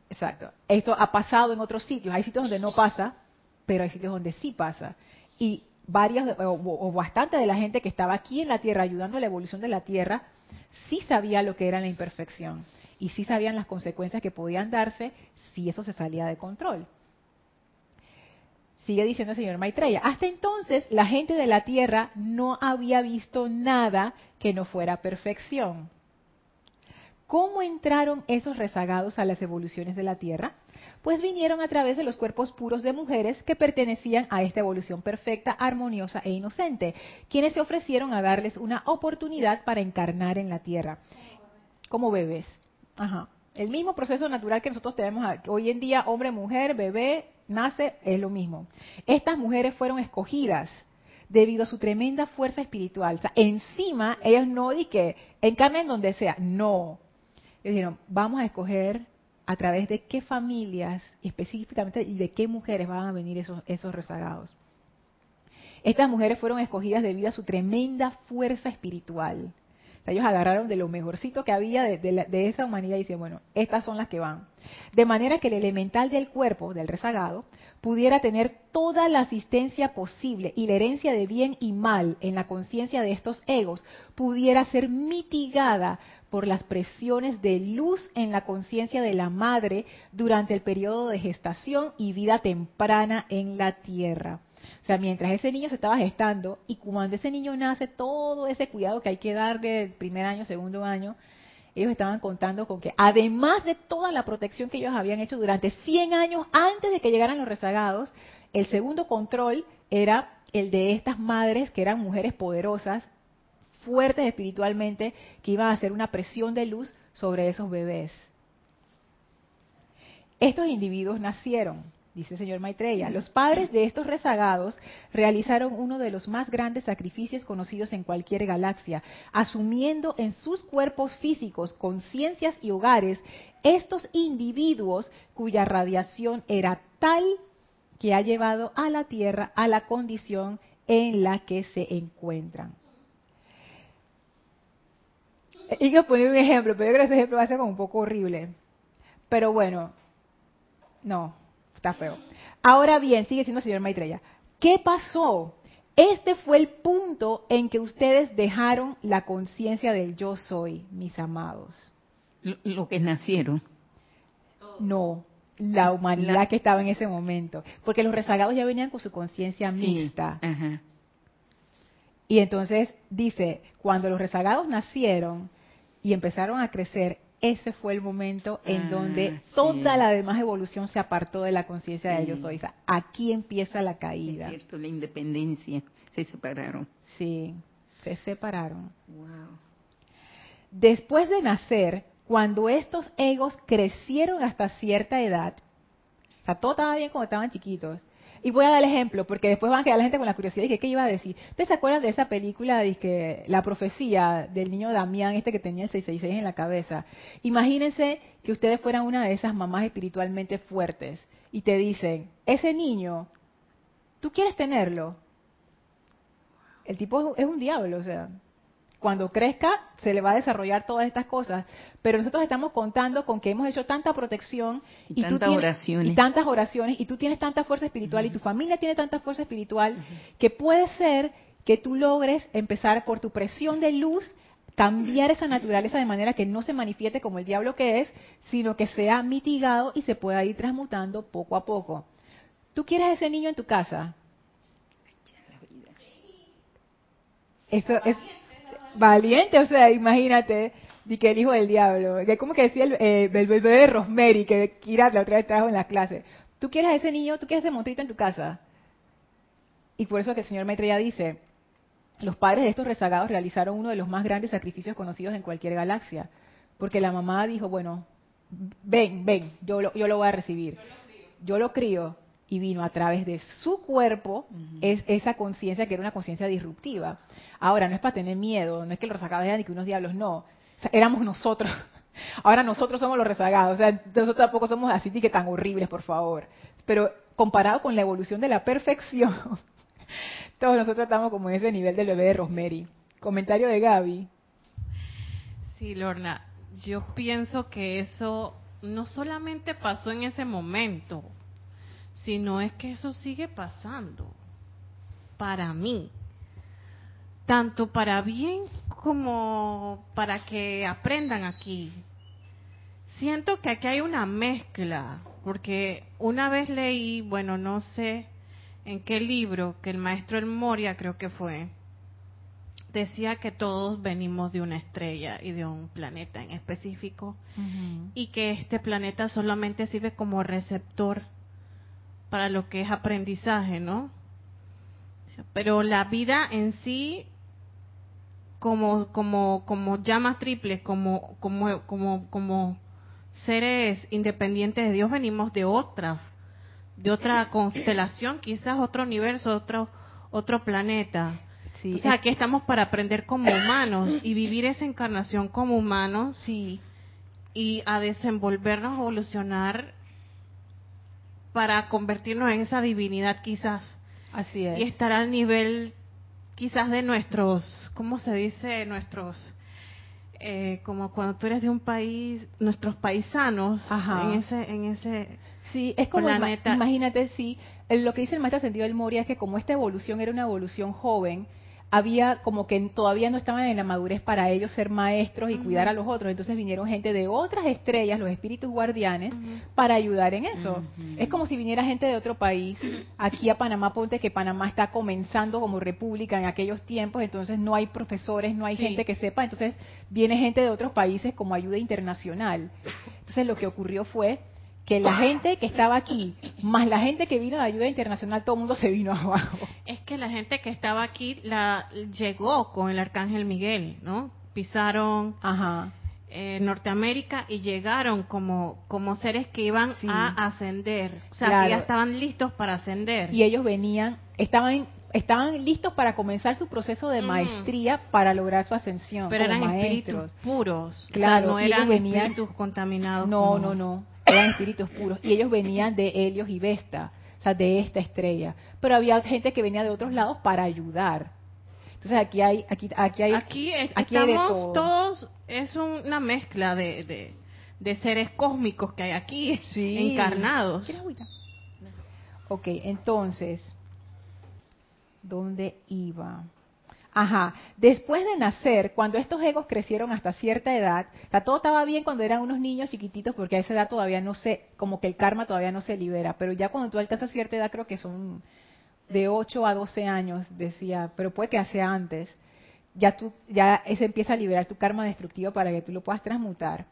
S1: Exacto. Esto ha pasado en otros sitios. Hay sitios donde no pasa, pero hay sitios donde sí pasa. Y varias o, o bastante de la gente que estaba aquí en la Tierra ayudando a la evolución de la Tierra, sí sabía lo que era la imperfección y sí sabían las consecuencias que podían darse si eso se salía de control. Sigue diciendo el señor Maitreya, hasta entonces la gente de la Tierra no había visto nada que no fuera perfección. ¿Cómo entraron esos rezagados a las evoluciones de la Tierra? Pues vinieron a través de los cuerpos puros de mujeres que pertenecían a esta evolución perfecta, armoniosa e inocente, quienes se ofrecieron a darles una oportunidad para encarnar en la Tierra como bebés. Ajá. El mismo proceso natural que nosotros tenemos hoy en día, hombre, mujer, bebé, nace, es lo mismo. Estas mujeres fueron escogidas debido a su tremenda fuerza espiritual. O sea, encima, ellas no di que encarnen donde sea, no. Ellos dijeron, vamos a escoger a través de qué familias específicamente y de qué mujeres van a venir esos, esos rezagados. Estas mujeres fueron escogidas debido a su tremenda fuerza espiritual ellos agarraron de lo mejorcito que había de, de la- de esa humanidad y dicen, bueno, estas son las que van. De manera que el elemental del cuerpo, del rezagado, pudiera tener toda la asistencia posible y la herencia de bien y mal en la conciencia de estos egos pudiera ser mitigada por las presiones de luz en la conciencia de la madre durante el periodo de gestación y vida temprana en la tierra. Sea, mientras ese niño se estaba gestando y cuando ese niño nace, todo ese cuidado que hay que darle el primer año, segundo año, ellos estaban contando con que además de toda la protección que ellos habían hecho durante 100 años antes de que llegaran los rezagados, el segundo control era el de estas madres que eran mujeres poderosas, fuertes espiritualmente, que iban a hacer una presión de luz sobre esos bebés. Estos individuos nacieron, dice el señor Maitreya. Los padres de estos rezagados realizaron uno de los más grandes sacrificios conocidos en cualquier galaxia, asumiendo en sus cuerpos físicos, conciencias y hogares estos individuos cuya radiación era tal que ha llevado a la Tierra a la condición en la que se encuentran. Y que poner un ejemplo, pero yo creo que ese ejemplo va a ser como un poco horrible. Pero bueno, no, está feo. Ahora bien, sigue siendo señor Maitreya. ¿Qué pasó? Este fue el punto en que ustedes dejaron la conciencia del yo soy, mis amados.
S3: Lo, lo que nacieron.
S1: No, la humanidad
S3: La-
S1: que estaba en ese momento. Porque los rezagados ya venían con su conciencia
S3: Sí,
S1: mixta.
S3: Ajá.
S1: Y entonces dice, cuando los rezagados nacieron y empezaron a crecer, ese fue el momento en
S3: Ah,
S1: donde
S3: sí.
S1: toda la demás evolución se apartó de la conciencia de yo soy. O sea, aquí empieza la
S3: Es
S1: caída.
S3: cierto, la independencia. Se separaron.
S1: Sí, se separaron.
S3: Wow.
S1: Después de nacer, cuando estos egos crecieron hasta cierta edad, o sea, todo estaba bien cuando estaban chiquitos. Y voy a dar el ejemplo, porque después van a quedar la gente con la curiosidad que qué iba a decir. ¿Ustedes se acuerdan de esa película que la profecía del niño Damián, este que tenía el 666 en la cabeza? Imagínense que ustedes fueran una de esas mamás espiritualmente fuertes y te dicen, ese niño, ¿tú quieres tenerlo? El tipo es un diablo, o sea, cuando crezca se le va a desarrollar todas estas cosas, pero nosotros estamos contando con que hemos hecho tanta protección
S3: Y
S1: tú
S3: tantas
S1: tienes-
S3: oraciones.
S1: y tantas oraciones y tú tienes tanta fuerza espiritual y tu familia tiene tanta fuerza espiritual que puede ser que tú logres empezar por tu presión de luz cambiar esa naturaleza de manera que no se manifieste como el diablo que es, sino que sea mitigado y se pueda ir transmutando poco a poco. ¿Tú quieres ese niño en tu casa? Eso es valiente, o sea, imagínate, di que el hijo del diablo, que como que decía el, eh, el bebé de Rosemary, que Kira la otra vez trajo en la clase. ¿Tú quieres a ese niño, tú quieres ese monstruito en tu casa? Y por eso que el señor Maitreya dice, los padres de estos rezagados realizaron uno de los más grandes sacrificios conocidos en cualquier galaxia, porque la mamá dijo, bueno, ven, ven, yo lo, yo lo voy a recibir. Yo lo crío y vino a través de su cuerpo es esa conciencia que era una conciencia disruptiva. Ahora, no es para tener miedo, no es que los rezagados eran ni que unos diablos, no. O sea, éramos nosotros. Ahora nosotros somos los rezagados. O sea, nosotros tampoco somos así ni que tan horribles, por favor. Pero comparado con la evolución de la perfección, todos nosotros estamos como en ese nivel del bebé de Rosemary. Comentario de Gaby.
S4: Sí, Lorna, yo pienso que eso no solamente pasó en ese momento, sino es que eso sigue pasando para mí, tanto para bien como para que aprendan aquí. Siento que aquí hay una mezcla, porque una vez leí, bueno, no sé en qué libro, que el maestro El Moria creo que fue, decía que todos venimos de una estrella y de un planeta en específico y que este planeta solamente sirve como receptor para lo que es aprendizaje, ¿no? Pero la vida en sí como como como llamas triples, como como como como seres independientes de Dios venimos de otra de otra constelación, quizás otro universo, otro otro planeta.
S1: Sí,
S4: o sea, aquí estamos para aprender como humanos y vivir esa encarnación como humanos
S1: sí,
S4: y a desenvolvernos, evolucionar para convertirnos en esa divinidad quizás
S1: así es.
S4: y estar al nivel quizás de nuestros, ¿cómo se dice? Nuestros eh, como cuando tú eres de un país, nuestros paisanos
S1: Ajá.
S4: en ese, en ese
S1: Sí, es como,
S4: Planeta.
S1: imagínate, sí, lo que dice el maestro sentido del Moria es que como esta evolución era una evolución joven, había como que todavía no estaban en la madurez para ellos ser maestros y cuidar a los otros, entonces vinieron gente de otras estrellas, los espíritus guardianes, para ayudar en eso. Es como si viniera gente de otro país, aquí a Panamá, ponte que Panamá está comenzando como república en aquellos tiempos, entonces no hay profesores, no hay
S4: Sí.
S1: gente que sepa, entonces viene gente de otros países como ayuda internacional. Entonces lo que ocurrió fue que la gente que estaba aquí, más la gente que vino de ayuda internacional, todo el mundo se vino abajo.
S4: Es que la gente que estaba aquí la llegó con el arcángel Miguel, ¿no? Pisaron
S1: Ajá.
S4: eh, Norteamérica y llegaron como como seres que iban
S1: Sí.
S4: a ascender, o sea,
S1: Claro.
S4: que ya estaban listos para ascender.
S1: Y ellos venían, estaban estaban listos para comenzar su proceso de maestría para lograr su ascensión.
S4: pero eran
S1: maestros.
S4: espíritus puros,
S1: Claro,
S4: o sea,
S1: y
S4: no eran
S1: venían-
S4: espíritus contaminados.
S1: No,
S4: como-
S1: no, no. Eran espíritus puros. Y ellos venían de Helios y Vesta, o sea, de esta estrella. Pero había gente que venía de otros lados para ayudar. Entonces aquí hay, aquí, aquí hay,
S4: Aquí, es-
S1: aquí hay de
S4: estamos
S1: todo.
S4: todos, es una mezcla de, de, de seres cósmicos que hay aquí,
S1: Sí.
S4: encarnados.
S1: Ok, entonces, ¿dónde iba? Ajá, después de nacer, cuando estos egos crecieron hasta cierta edad, o sea, todo estaba bien cuando eran unos niños chiquititos, porque a esa edad todavía no se, como que el karma todavía no se libera, pero ya cuando tú alcanzas cierta edad, creo que son de 8 a 12 años, decía, pero puede que sea antes, ya tú, ya se empieza a liberar tu karma destructivo para que tú lo puedas transmutar.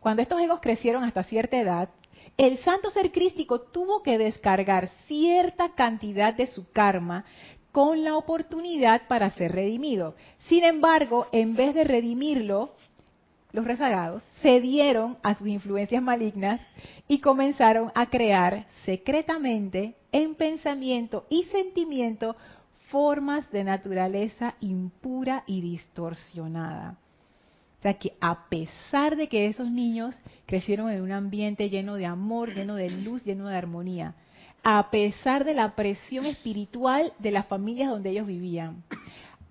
S1: Cuando estos egos crecieron hasta cierta edad, el santo ser crístico tuvo que descargar cierta cantidad de su karma con la oportunidad para ser redimido. Sin embargo, en vez de redimirlo, los rezagados cedieron a sus influencias malignas y comenzaron a crear secretamente en pensamiento y sentimiento formas de naturaleza impura y distorsionada. O sea que a pesar de que esos niños crecieron en un ambiente lleno de amor, lleno de luz, lleno de armonía, a pesar de la presión espiritual de las familias donde ellos vivían,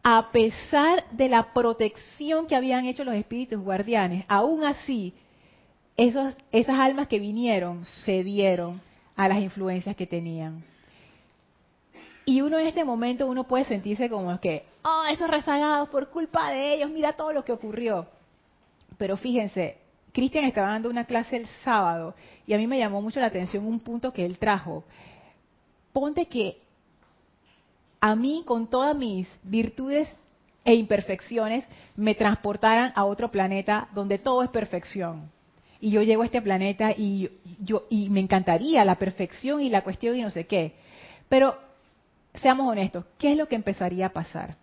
S1: a pesar de la protección que habían hecho los espíritus guardianes, aún así, esos, esas almas que vinieron cedieron a las influencias que tenían. Y uno en este momento, uno puede sentirse como que, oh, esos rezagados por culpa de ellos, mira todo lo que ocurrió. Pero fíjense, Cristian estaba dando una clase el sábado y a mí me llamó mucho la atención un punto que él trajo. Ponte que a mí, con todas mis virtudes e imperfecciones, me transportaran a otro planeta donde todo es perfección. Y yo llego a este planeta y yo y me encantaría la perfección y la cuestión y no sé qué. Pero seamos honestos, ¿qué es lo que empezaría a pasar?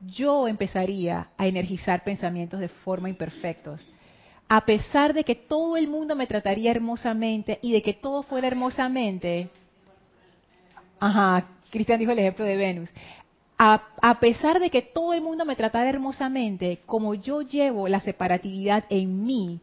S1: Yo empezaría a energizar pensamientos de forma imperfectos. A pesar de que todo el mundo me trataría hermosamente y de que todo fuera hermosamente, Ajá, Cristian dijo el ejemplo de Venus. A, a, pesar de que todo el mundo me tratara hermosamente, como yo llevo la separatividad en mí,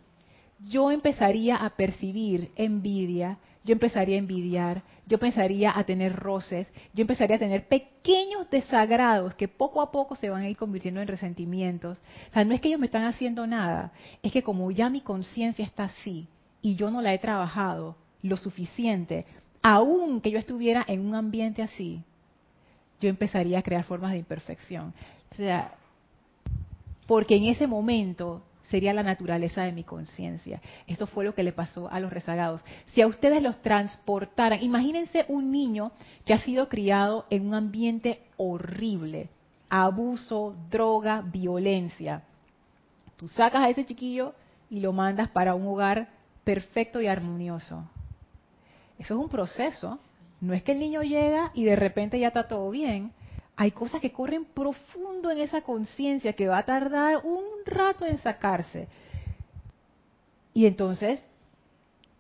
S1: yo empezaría a percibir envidia, yo empezaría a envidiar, yo empezaría a tener roces, yo empezaría a tener pequeños desagrados que poco a poco se van a ir convirtiendo en resentimientos. O sea, no es que ellos me están haciendo nada, es que como ya mi conciencia está así y yo no la he trabajado lo suficiente, aun que yo estuviera en un ambiente así, yo empezaría a crear formas de imperfección. O sea, porque en ese momento sería la naturaleza de mi conciencia. Esto fue lo que le pasó a los rezagados. Si a ustedes los transportaran, imagínense un niño que ha sido criado en un ambiente horrible, abuso, droga, violencia. Tú sacas a ese chiquillo y lo mandas para un hogar perfecto y armonioso. Eso es un proceso. No es que el niño llega y de repente ya está todo bien. Hay cosas que corren profundo en esa conciencia que va a tardar un rato en sacarse. Y entonces,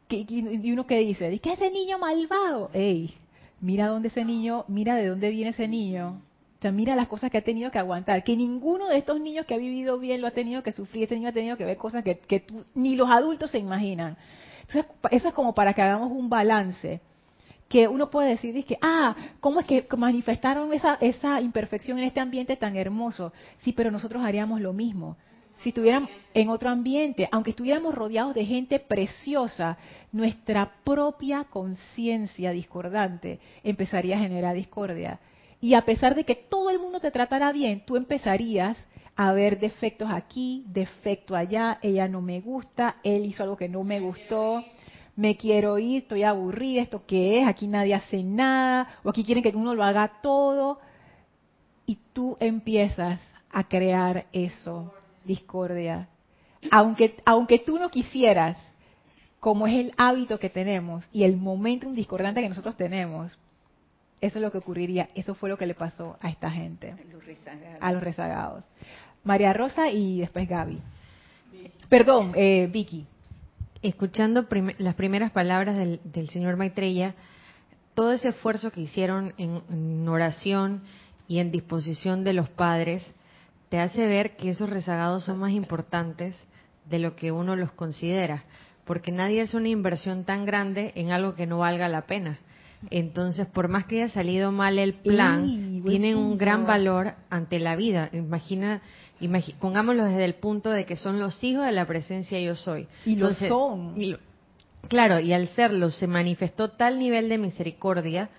S1: ¿y uno qué dice? Dice que ese niño malvado. ¡Ey! Mira dónde ese niño, mira de dónde viene ese niño. O sea, mira las cosas que ha tenido que aguantar. Que ninguno de estos niños que ha vivido bien lo ha tenido que sufrir. Este niño ha tenido que ver cosas que, que ni los adultos se imaginan. Entonces, eso es como para que hagamos un balance. Que uno puede decir, que, ah, ¿cómo es que manifestaron esa, esa imperfección en este ambiente tan hermoso? Sí, pero nosotros haríamos lo mismo. si estuviéramos en otro ambiente, aunque estuviéramos rodeados de gente preciosa, nuestra propia conciencia discordante empezaría a generar discordia. Y a pesar de que todo el mundo te tratara bien, tú empezarías a ver defectos aquí, defecto allá, ella no me gusta, él hizo algo que no me gustó, me quiero ir, estoy aburrida, esto qué es, aquí nadie hace nada, o aquí quieren que uno lo haga todo. Y tú empiezas a crear eso, discordia. Aunque, aunque tú no quisieras, como es el hábito que tenemos y el momentum discordante que nosotros tenemos, eso es lo que ocurriría. Eso fue lo que le pasó a esta gente. A los rezagados. María Rosa y después Gaby. Perdón, eh, Vicky.
S2: Escuchando las primeras palabras del, señor Maitreya, todo ese esfuerzo que hicieron en, oración y en disposición de los padres, te hace ver que esos rezagados son más importantes de lo que uno los considera, porque nadie hace una inversión tan grande en algo que no valga la pena. Entonces, por más que haya salido mal el plan, tienen un gran valor ante la vida. Imagina, pongámoslo desde el punto de que son los hijos de la presencia yo soy.
S1: Y lo son.
S2: claro, y al serlo se manifestó tal nivel de misericordia,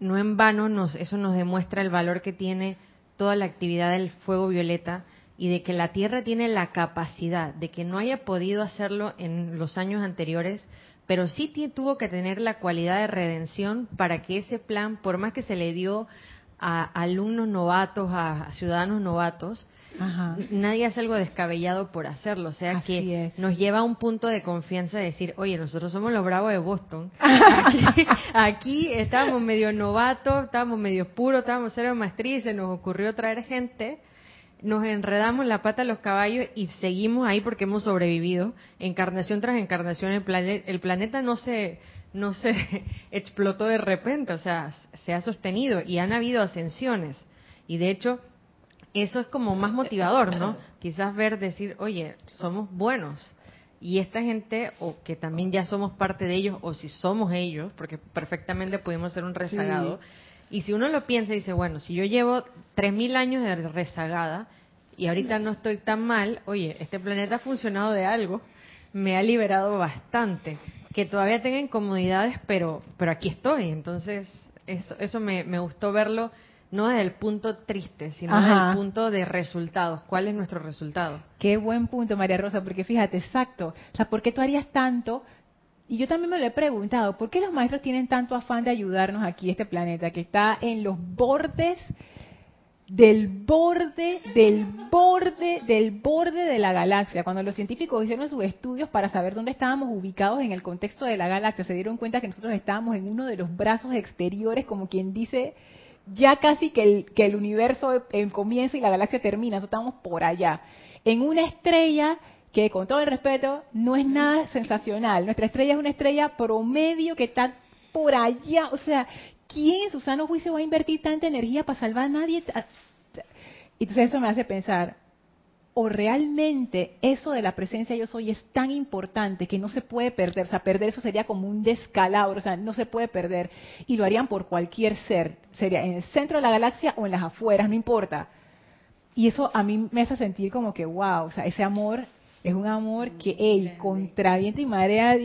S2: no en vano nos, eso nos demuestra el valor que tiene toda la actividad del fuego violeta y de que la Tierra tiene la capacidad de que no haya podido hacerlo en los años anteriores, pero sí tuvo que tener la cualidad de redención para que ese plan, por más que se le dio a alumnos novatos, a, ciudadanos novatos, nadie hace algo descabellado por hacerlo. O sea que nos lleva a un punto de confianza de decir, oye, nosotros somos los bravos de Boston. Aquí, aquí estábamos medio novatos, estábamos medio puros, estábamos cero maestría y se nos ocurrió traer gente nos enredamos la pata a los caballos y seguimos ahí porque hemos sobrevivido, encarnación tras encarnación, el, el planeta no se, no se explotó de repente, o sea, se ha sostenido y han habido ascensiones. Y de hecho, eso es como más motivador, ¿no? Quizás ver, decir, oye, somos buenos. Y esta gente, o que también ya somos parte de ellos, o si somos ellos, porque perfectamente pudimos ser un rezagado, y si uno lo piensa y dice, bueno, si yo llevo 3.000 años de rezagada y ahorita no estoy tan mal, oye, este planeta ha funcionado de algo, me ha liberado bastante. Que todavía tenga incomodidades, pero, pero aquí estoy. Entonces, eso, eso me, me gustó verlo no desde el punto triste, sino desde el punto de resultados. ¿Cuál es nuestro resultado?
S1: Qué buen punto, María Rosa, porque fíjate, exacto. O sea, ¿por qué tú harías tanto y yo también me lo he preguntado, ¿por qué los maestros tienen tanto afán de ayudarnos aquí, este planeta, que está en los bordes del borde, del borde, del borde de la galaxia? Cuando los científicos hicieron sus estudios para saber dónde estábamos ubicados en el contexto de la galaxia, se dieron cuenta que nosotros estábamos en uno de los brazos exteriores, como quien dice, ya casi que el, que el universo comienza y la galaxia termina, nosotros estamos por allá. En una estrella que con todo el respeto no es nada sensacional. Nuestra estrella es una estrella promedio que está por allá. O sea, ¿quién en su sano juicio va a invertir tanta energía para salvar a nadie? Entonces eso me hace pensar, o realmente eso de la presencia yo soy es tan importante que no se puede perder, o sea, perder eso sería como un descalabro, o sea, no se puede perder, y lo harían por cualquier ser, sería en el centro de la galaxia o en las afueras, no importa. Y eso a mí me hace sentir como que, wow, o sea, ese amor es un amor que, hey, contra viento y marea,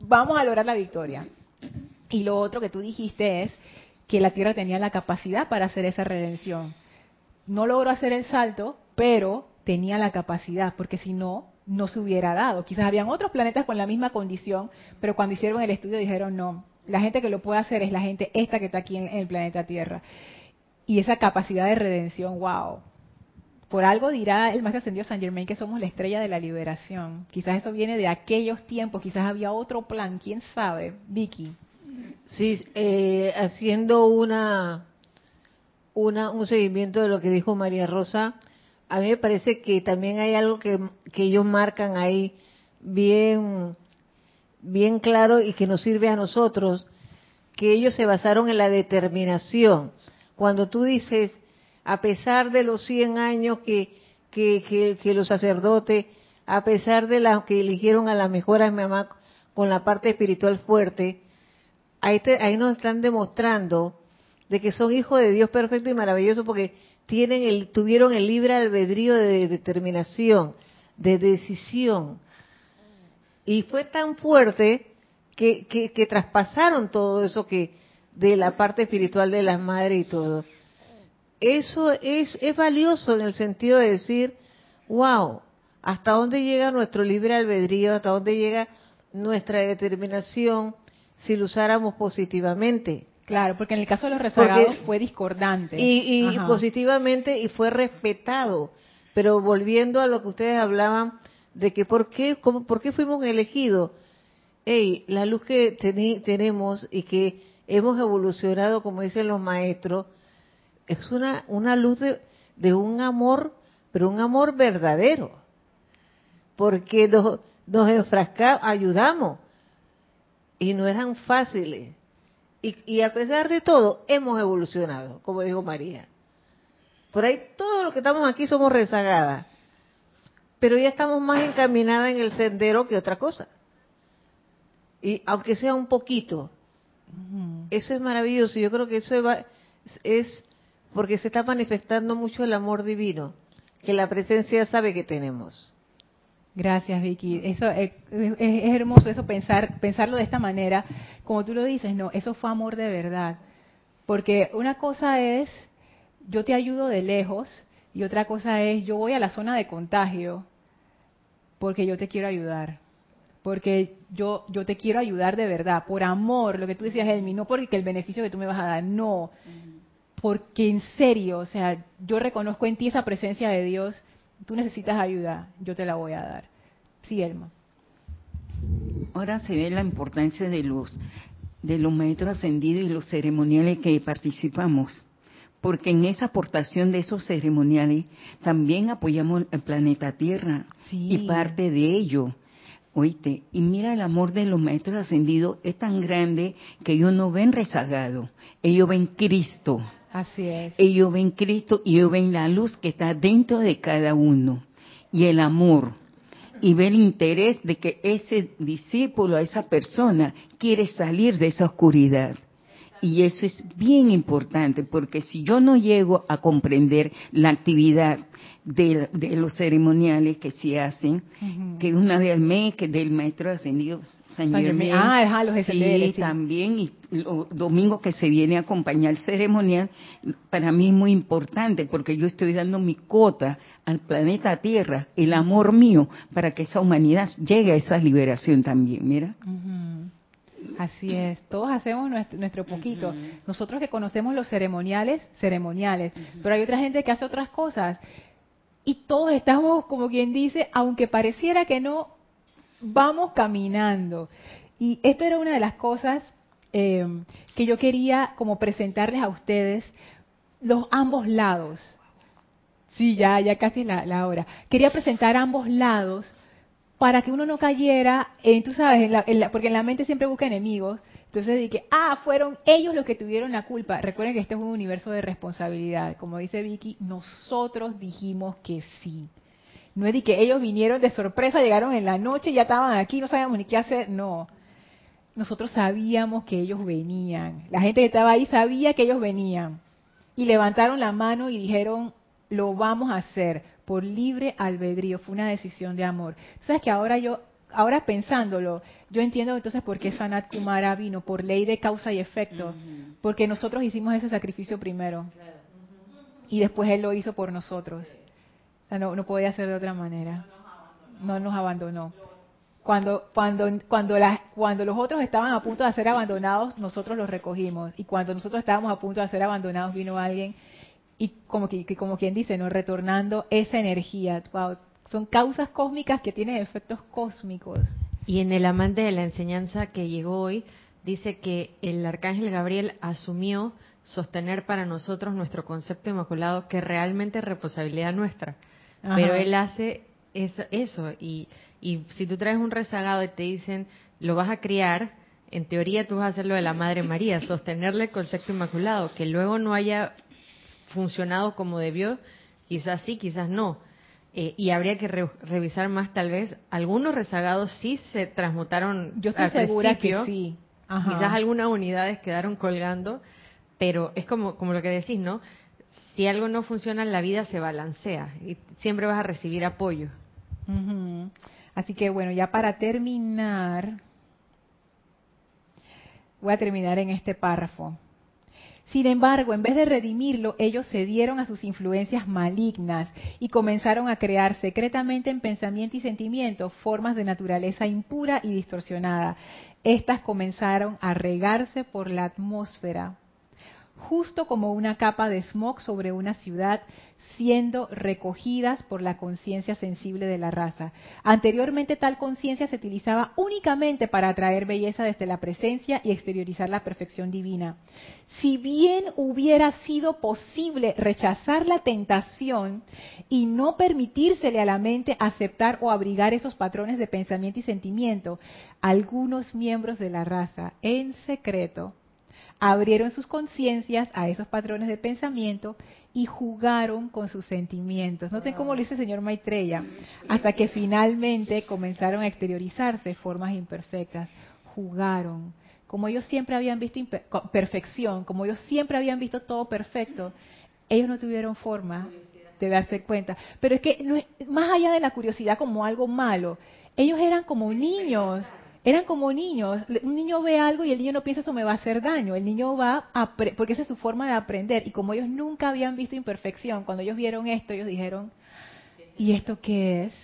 S1: vamos a lograr la victoria. Y lo otro que tú dijiste es que la Tierra tenía la capacidad para hacer esa redención. No logró hacer el salto, pero tenía la capacidad, porque si no, no se hubiera dado. Quizás habían otros planetas con la misma condición, pero cuando hicieron el estudio dijeron, no, la gente que lo puede hacer es la gente esta que está aquí en, en el planeta Tierra. Y esa capacidad de redención, wow, por algo dirá el Maestro Ascendido San Germain que somos la estrella de la liberación. Quizás eso viene de aquellos tiempos, quizás había otro plan, quién sabe. Vicky.
S5: Sí, eh, haciendo una, una, un seguimiento de lo que dijo María Rosa, a mí me parece que también hay algo que, que ellos marcan ahí bien, bien claro y que nos sirve a nosotros, que ellos se basaron en la determinación. Cuando tú dices, a pesar de los 100 años que, que, los sacerdotes, a pesar de las que eligieron a la mejor a mi mamá con la parte espiritual fuerte, ahí, ahí nos están demostrando de que son hijos de Dios perfecto y maravilloso porque tienen el, tuvieron el libre albedrío de determinación, de decisión. Y fue tan fuerte que, que, que traspasaron todo eso que de la parte espiritual de las madres y todo. Eso es, es valioso en el sentido de decir, wow, hasta dónde llega nuestro libre albedrío, hasta dónde llega nuestra determinación si lo usáramos positivamente.
S1: Claro, porque en el caso de los rezagados fue discordante.
S5: Y, y positivamente y fue respetado. Pero volviendo a lo que ustedes hablaban de que por qué, cómo, por qué fuimos elegidos. Hey, la luz que tenemos y que hemos evolucionado, como dicen los maestros, es una, una luz de, de un amor, pero un amor verdadero. Porque nos, nos enfrascamos, ayudamos. Y no eran fáciles. Y, y, a pesar de todo, hemos evolucionado, como dijo María. Por ahí, todos los que estamos aquí somos rezagadas. Pero ya estamos más encaminadas en el sendero que otra cosa. Y aunque sea un poquito, eso es maravilloso. Yo creo que eso es porque se está manifestando mucho el amor divino, que la presencia sabe que tenemos.
S1: Gracias, Vicky. Eso es, hermoso eso pensar pensarlo de esta manera, como tú lo dices, no, eso fue amor de verdad. Porque una cosa es yo te ayudo de lejos y otra cosa es yo voy a la zona de contagio porque yo te quiero ayudar. Porque yo yo te quiero ayudar de verdad, por amor, lo que tú decías, Elmi, no porque el beneficio que tú me vas a dar, no. Porque en serio, o sea, yo reconozco en ti esa presencia de Dios tú necesitas ayuda, yo te la voy a dar. Sí, Elma.
S3: Ahora se ve la importancia de los de los maestros ascendidos y los ceremoniales que participamos, porque en esa aportación de esos ceremoniales también apoyamos el planeta Tierra y parte de ello. Oíste, y mira el amor de los maestros ascendidos es tan grande que ellos no ven rezagado, ellos ven Cristo.
S1: Así es.
S3: Ellos ven Cristo y ellos ven la luz que está dentro de cada uno y el amor. Y ven el interés de que ese discípulo, esa persona, quiere salir de esa oscuridad. Y eso es bien importante, porque si yo no llego a comprender la actividad de, los ceremoniales que se hacen, que una vez al mes, que del maestro ascendido
S1: Ah, los
S3: sí, también, y los domingos que se viene a acompañar el ceremonial, para mí es muy importante porque yo estoy dando mi cota al planeta Tierra, el amor mío, para que esa humanidad llegue a esa liberación también, mira.
S1: Así es, todos hacemos nuestro, poquito. Nosotros que conocemos los ceremoniales, ceremoniales, pero hay otra gente que hace otras cosas. Y todos estamos, como quien dice, aunque pareciera que no, vamos caminando. Y esto era una de las cosas eh, que yo quería como presentarles a ustedes, los ambos lados. Sí, ya, ya casi la, la hora. Quería presentar ambos lados para que uno no cayera en, tú sabes, porque en la mente siempre busca enemigos. Entonces dije, ah, fueron ellos los que tuvieron la culpa. Recuerden que este es un universo de responsabilidad. Como dice Vicky, nosotros dijimos que sí. No es de que ellos vinieron de sorpresa, llegaron en la noche, ya estaban aquí, no sabíamos ni qué hacer. No. Nosotros sabíamos que ellos venían. La gente que estaba ahí sabía que ellos venían. Y levantaron la mano y dijeron, lo vamos a hacer por libre albedrío. Fue una decisión de amor. ¿Sabes que ahora yo, ahora pensándolo, yo entiendo entonces por qué Sanat Kumara vino, por ley de causa y efecto. Porque nosotros hicimos ese sacrificio primero. Y después Él lo hizo por nosotros no, no podía ser de otra manera. No nos abandonó. Cuando, cuando, cuando, cuando los otros estaban a punto de ser abandonados, nosotros los recogimos. Y cuando nosotros estábamos a punto de ser abandonados, vino alguien y como, que, como quien dice, ¿no? retornando esa energía. son causas cósmicas que tienen efectos cósmicos.
S2: Y en el amante de la enseñanza que llegó hoy, dice que el arcángel Gabriel asumió sostener para nosotros nuestro concepto inmaculado, que realmente es responsabilidad nuestra. Pero él hace eso, y, y si tú traes un rezagado y te dicen, lo vas a criar, en teoría tú vas a hacer lo de la Madre María, sostenerle el concepto inmaculado, que luego no haya funcionado como debió, quizás sí, quizás no. Eh, y habría que revisar más tal vez, algunos rezagados sí se transmutaron
S1: Yo estoy segura que sí.
S2: Quizás algunas unidades quedaron colgando, pero es como, como lo que decís, ¿no? Si algo no funciona en la vida se balancea y siempre vas a recibir apoyo.
S1: Así que bueno, ya para terminar, voy a terminar en este párrafo. Sin embargo, en vez de redimirlo, ellos cedieron a sus influencias malignas y comenzaron a crear secretamente en pensamiento y sentimiento formas de naturaleza impura y distorsionada. Estas comenzaron a regarse por la atmósfera, justo como una capa de smog sobre una ciudad, siendo recogidas por la conciencia sensible de la raza. Anteriormente tal conciencia se utilizaba únicamente para atraer belleza desde la presencia y exteriorizar la perfección divina. Si bien hubiera sido posible rechazar la tentación y no permitírsele a la mente aceptar o abrigar esos patrones de pensamiento y sentimiento, algunos miembros de la raza, en secreto, abrieron sus conciencias a esos patrones de pensamiento y jugaron con sus sentimientos. Noten cómo lo dice el señor Maitreya, hasta que finalmente comenzaron a exteriorizarse formas imperfectas. Jugaron. Como ellos siempre habían visto perfección, como ellos siempre habían visto todo perfecto, ellos no tuvieron forma de darse cuenta. Pero es que no es, más allá de la curiosidad como algo malo, ellos eran como niños eran como niños. Un niño ve algo y el niño no piensa eso me va a hacer daño. El niño va a porque esa es su forma de aprender. Y como ellos nunca habían visto imperfección, cuando ellos vieron esto, ellos dijeron, ¿y esto qué es?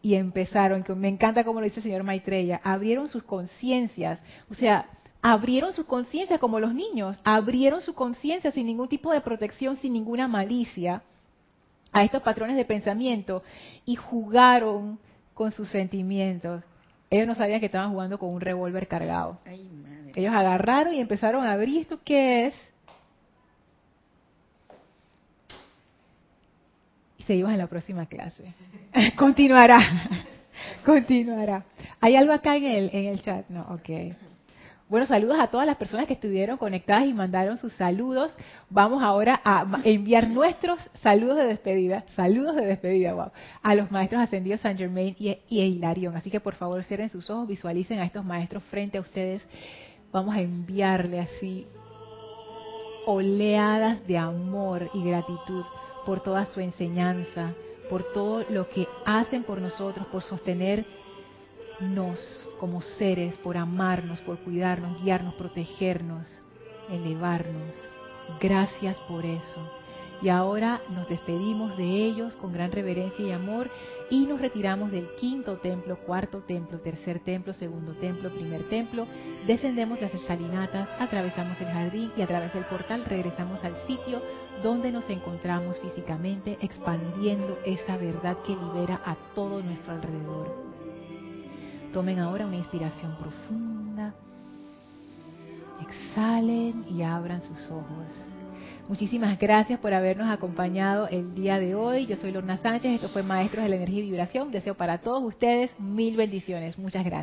S1: Y empezaron, que me encanta como lo dice el señor Maitreya, abrieron sus conciencias. O sea, abrieron su conciencia como los niños, abrieron su conciencia sin ningún tipo de protección, sin ninguna malicia a estos patrones de pensamiento y jugaron con sus sentimientos. Ellos no sabían que estaban jugando con un revólver cargado. Ellos agarraron y empezaron a abrir esto qué es. Y seguimos en la próxima clase. Continuará. Continuará. ¿Hay algo acá en el, en el chat? No, ok. Bueno, saludos a todas las personas que estuvieron conectadas y mandaron sus saludos. Vamos ahora a enviar nuestros saludos de despedida, saludos de despedida, wow, a los maestros ascendidos San Germain y, y Hilarión. Así que por favor cierren sus ojos, visualicen a estos maestros frente a ustedes. Vamos a enviarle así oleadas de amor y gratitud por toda su enseñanza, por todo lo que hacen por nosotros, por sostener nos como seres, por amarnos, por cuidarnos, guiarnos, protegernos, elevarnos. Gracias por eso. Y ahora nos despedimos de ellos con gran reverencia y amor y nos retiramos del quinto templo, cuarto templo, tercer templo, segundo templo, primer templo. Descendemos las escalinatas, atravesamos el jardín y a través del portal regresamos al sitio donde nos encontramos físicamente, expandiendo esa verdad que libera a todo nuestro alrededor. Tomen ahora una inspiración profunda. Exhalen y abran sus ojos. Muchísimas gracias por habernos acompañado el día de hoy. Yo soy Lorna Sánchez, esto fue Maestros de la Energía y Vibración. Deseo para todos ustedes mil bendiciones. Muchas gracias.